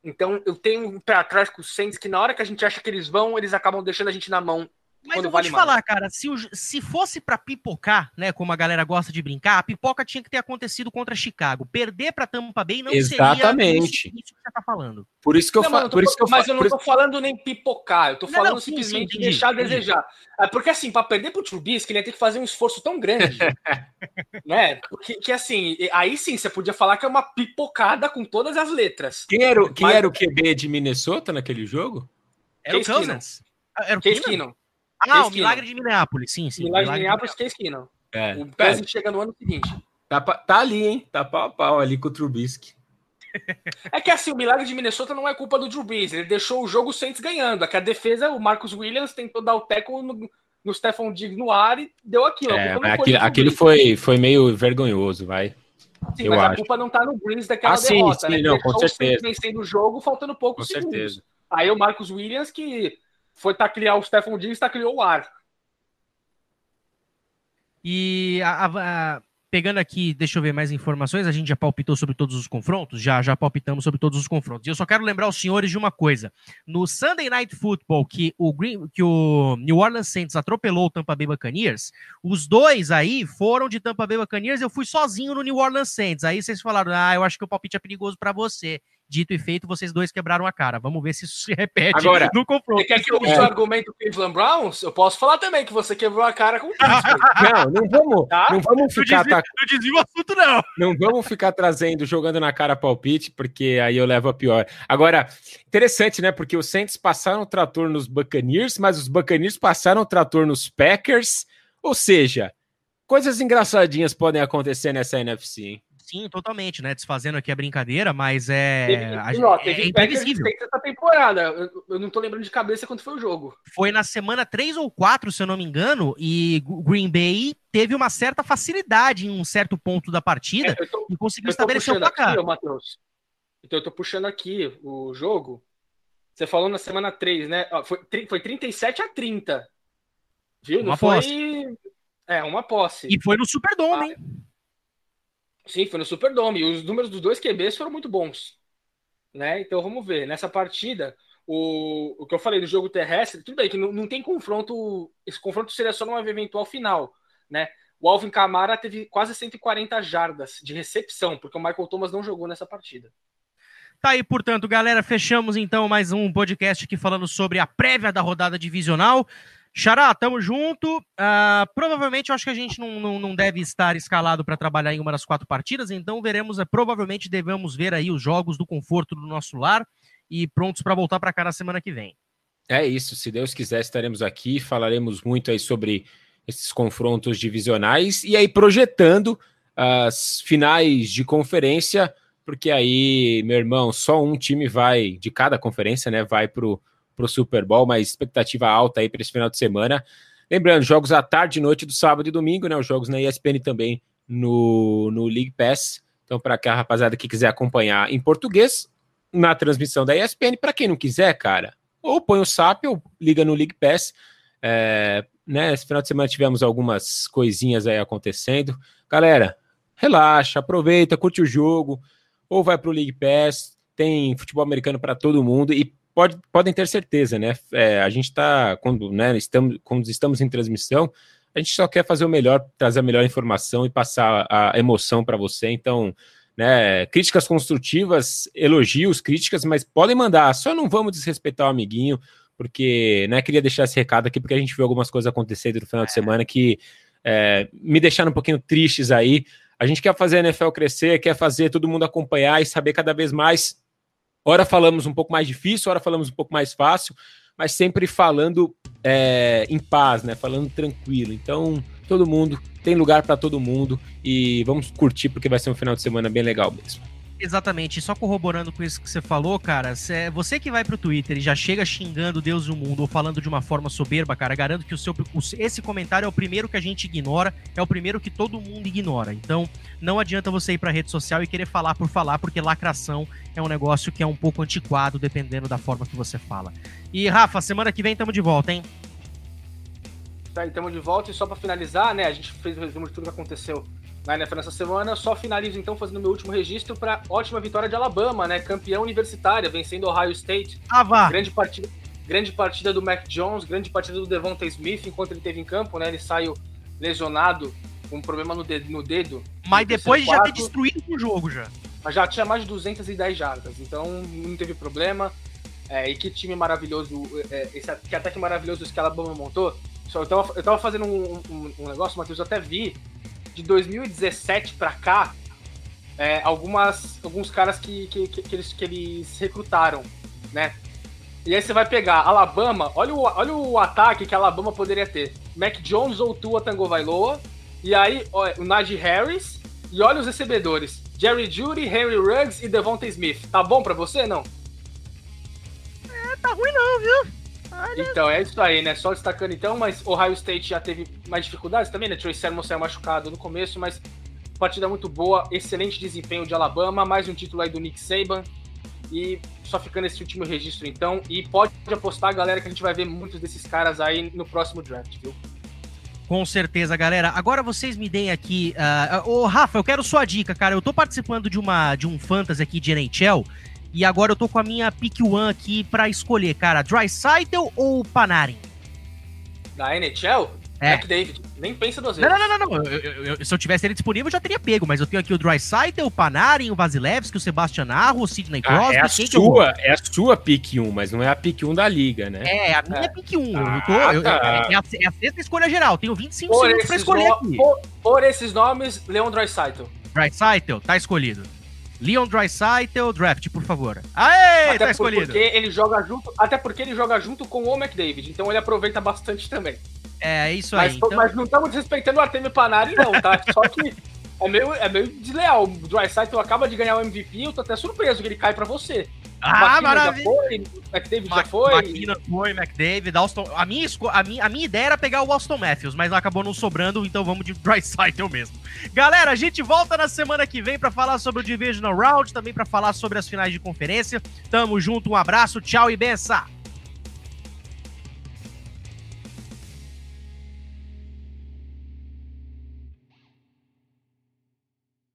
Então eu tenho para trás com os Saints que na hora que a gente acha que eles vão, eles acabam deixando a gente na mão mas eu vou vale te falar, mais. cara, se, o, se fosse para pipocar, né, como a galera gosta de brincar, a pipoca tinha que ter acontecido contra Chicago. Perder para Tampa Bay não Exatamente. seria isso, que você tá falando. Por isso que eu falo, por isso que eu Mas eu não tô falando nem pipocar, eu tô falando não, não, simplesmente sim, sim, deixar a desejar. É porque assim, para perder pro Trubisky, ele ia ter que fazer um esforço tão grande, né? Porque que assim, aí sim você podia falar que é uma pipocada com todas as letras. Quem era, quem mas... era o QB de Minnesota naquele jogo? Era o Cousins. Era o Keenan? Ah, o Milagre de Minneapolis, sim, sim. Milagre, Milagre de Minneapolis, que é esquina. É. O Cousins chega no ano seguinte. Tá, tá ali, hein? Tá pau a pau ali com o Trubisky. É que assim, o milagre de Minnesota não é culpa do Drew Brees. Ele deixou o jogo Saints ganhando. Aqui a defesa, o Marcus Williams tentou dar o teco no, no Stephon Diggs no ar e deu aquilo. É, aquele, aquele foi, foi meio vergonhoso, vai. Sim, eu mas acho. a culpa não tá no Brees daquela ah, derrota. Sim, sim, né? não, com certeza. vencendo o jogo, faltando pouco com segundos. Certeza. Aí o Marcus Williams que foi taclear o Stephon Diggs, tacleou o ar. E a, a, pegando aqui, deixa eu ver mais informações. A gente já palpitou sobre todos os confrontos? Já, já palpitamos sobre todos os confrontos. E eu só quero lembrar os senhores de uma coisa. No Sunday Night Football, que o, Green, que o New Orleans Saints atropelou o Tampa Bay Buccaneers, os dois aí foram de Tampa Bay Buccaneers. Eu fui sozinho no New Orleans Saints. Aí vocês falaram, ah, eu acho que o palpite é perigoso para você. Dito e feito, vocês dois quebraram a cara. Vamos ver se isso se repete Agora, no confronto. Você quer que eu use o argumento Cleveland Browns? Eu posso falar também que você quebrou a cara com o Não, não vamos, tá? não vamos ficar... Não desvio, tá... o assunto, não. Não vamos ficar trazendo, jogando na cara palpite, porque aí eu levo a pior. Agora, interessante, né? Porque os Saints passaram o trator nos Buccaneers, mas os Buccaneers passaram o trator nos Packers. Ou seja, coisas engraçadinhas podem acontecer nessa NFC, hein? Sim, totalmente, né? Desfazendo aqui a brincadeira, mas é. Teve, a, ó, teve é imprevisível. essa temporada. Eu, eu, não tô lembrando de cabeça quanto foi o jogo. Foi na semana 3 ou 4, se eu não me engano, e Green Bay teve uma certa facilidade em um certo ponto da partida é, tô, e conseguiu estabelecer o placar. Aqui, Matheus. Então eu tô puxando aqui o jogo. Você falou na semana 3, né? Foi, foi 37 a 30. Viu? Uma não posse. foi. É, uma posse. E foi no Superdome, ah, hein? Sim, foi no Superdome. E os números dos dois QBs foram muito bons. Né? Então vamos ver. Nessa partida, o, o que eu falei do jogo terrestre, tudo bem que não, não tem confronto. Esse confronto seria só numa eventual final. Né? O Alvin Kamara teve quase 140 jardas de recepção, porque o Michael Thomas não jogou nessa partida. Tá aí, portanto, galera, fechamos então mais um podcast aqui falando sobre a prévia da rodada divisional. Xará, tamo junto. Uh, provavelmente eu acho que a gente não, não, não deve estar escalado para trabalhar em uma das quatro partidas, então veremos, uh, provavelmente devemos ver aí os jogos do conforto do nosso lar e prontos para voltar para cá na semana que vem. É isso, se Deus quiser estaremos aqui, falaremos muito aí sobre esses confrontos divisionais e aí projetando as finais de conferência, porque aí, meu irmão, só um time vai de cada conferência, né, vai pro para o Super Bowl, mas expectativa alta aí para esse final de semana. Lembrando, jogos à tarde noite do sábado e domingo, né? Os jogos na ESPN também no, no League Pass. Então, para a rapaziada que quiser acompanhar em português, na transmissão da ESPN, para quem não quiser, cara, ou põe o SAP ou liga no League Pass. É, né, esse final de semana tivemos algumas coisinhas aí acontecendo. Galera, relaxa, aproveita, curte o jogo, ou vai para o League Pass, tem futebol americano para todo mundo e pode, podem ter certeza, né? É, a gente está, quando, né, estamos, quando estamos em transmissão, a gente só quer fazer o melhor, trazer a melhor informação e passar a emoção para você. Então, né, críticas construtivas, elogios, críticas, mas podem mandar, só não vamos desrespeitar o amiguinho, porque, né, queria deixar esse recado aqui, porque a gente viu algumas coisas acontecendo no final de semana que é, me deixaram um pouquinho tristes aí. A gente quer fazer a NFL crescer, quer fazer todo mundo acompanhar e saber cada vez mais Ora falamos um pouco mais difícil, ora falamos um pouco mais fácil, mas sempre falando é, em paz, né? Falando tranquilo. Então, todo mundo tem lugar para todo mundo e vamos curtir porque vai ser um final de semana bem legal mesmo. Exatamente, só corroborando com isso que você falou, cara, você que vai pro Twitter e já chega xingando Deus e o mundo ou falando de uma forma soberba, cara, garanto que o seu, esse comentário é o primeiro que a gente ignora, é o primeiro que todo mundo ignora. Então, não adianta você ir pra rede social e querer falar por falar, porque lacração é um negócio que é um pouco antiquado, dependendo da forma que você fala. E, Rafa, semana que vem tamo de volta, hein? Tá, estamos de volta e só para finalizar, né, a gente fez o resumo de tudo que aconteceu na NFL nessa semana. Só finalizo então fazendo meu último registro para ótima vitória de Alabama, né? Campeão universitária, vencendo Ohio State. Ah, vá. Grande partida, grande partida do Mac Jones, grande partida do Devonta Smith enquanto ele teve em campo, né? Ele saiu lesionado com um problema no dedo. No dedo Mas depois de já ter destruído o jogo já. Mas já tinha mais de 210 jardas, então não teve problema. É, e que time maravilhoso, é, esse que ataque maravilhoso que a Alabama montou. Eu tava, eu tava fazendo um, um, um negócio, Matheus, eu até vi de 2017 para cá, é, algumas, alguns caras que, que, que, eles, que eles recrutaram, né? E aí você vai pegar Alabama, olha o, olha o ataque que Alabama poderia ter. Mac Jones ou Tua Tagovailoa, e aí ó, o Najee Harris, e olha os recebedores. Jerry Judy, Henry Ruggs e Devonta Smith. Tá bom para você, não? É, tá ruim não, viu? Então, é isso aí, né? Só destacando então, mas Ohio State já teve mais dificuldades também, né? Trey Sermon saiu machucado no começo, mas partida muito boa, excelente desempenho de Alabama, mais um título aí do Nick Saban. E só ficando esse último registro então. E pode apostar, galera, que a gente vai ver muitos desses caras aí no próximo draft, viu? Com certeza, galera. Agora vocês me deem aqui. Uh, ô, Rafa, eu quero sua dica, cara. Eu tô participando de, uma, de um fantasy aqui de NHL. E agora eu tô com a minha pick one aqui para escolher, cara. Dry ou Panarin? Da NHL? É. David. Nem pensa duas vezes. Não, não, não, não. Eu, eu, eu, se eu tivesse ele disponível, eu já teria pego. Mas eu tenho aqui o Drysaitl, o Panarin, o Vasilevski, o Sebastian Arro, o Sidney Crosby. Ah, é, a sua, é a sua pick 1, mas não é a pick 1 da liga, né? É, a minha é. pick 1. Ah, eu tô, eu, tá. é, a, é, a, sexta escolha geral. Tenho 25 por segundos pra escolher no... aqui. Por, por, esses nomes, Leon Drysaitl. Drysaitl, tá escolhido. Leon Drysaitl, draft, por favor. Aê, até tá escolhido. Porque ele joga junto, até porque ele joga junto com o McDavid, então ele aproveita bastante também. É, isso mas, aí. Então... Mas não estamos desrespeitando o Artemio Panari, não, tá? Só que é meio, é meio desleal. O Drysaitl acaba de ganhar o MVP, eu tô até surpreso que ele cai pra você. Ah, maravilha! Já foi, McDavid Mac, já foi. McKinnon foi, McDavid, Austin... A minha, a, minha, a minha ideia era pegar o Austin Matthews, mas acabou não sobrando, então vamos de Drysaitl mesmo. Galera, a gente volta na semana que vem para falar sobre o Divisional Round, também para falar sobre as finais de conferência. Tamo junto, um abraço, tchau e benção!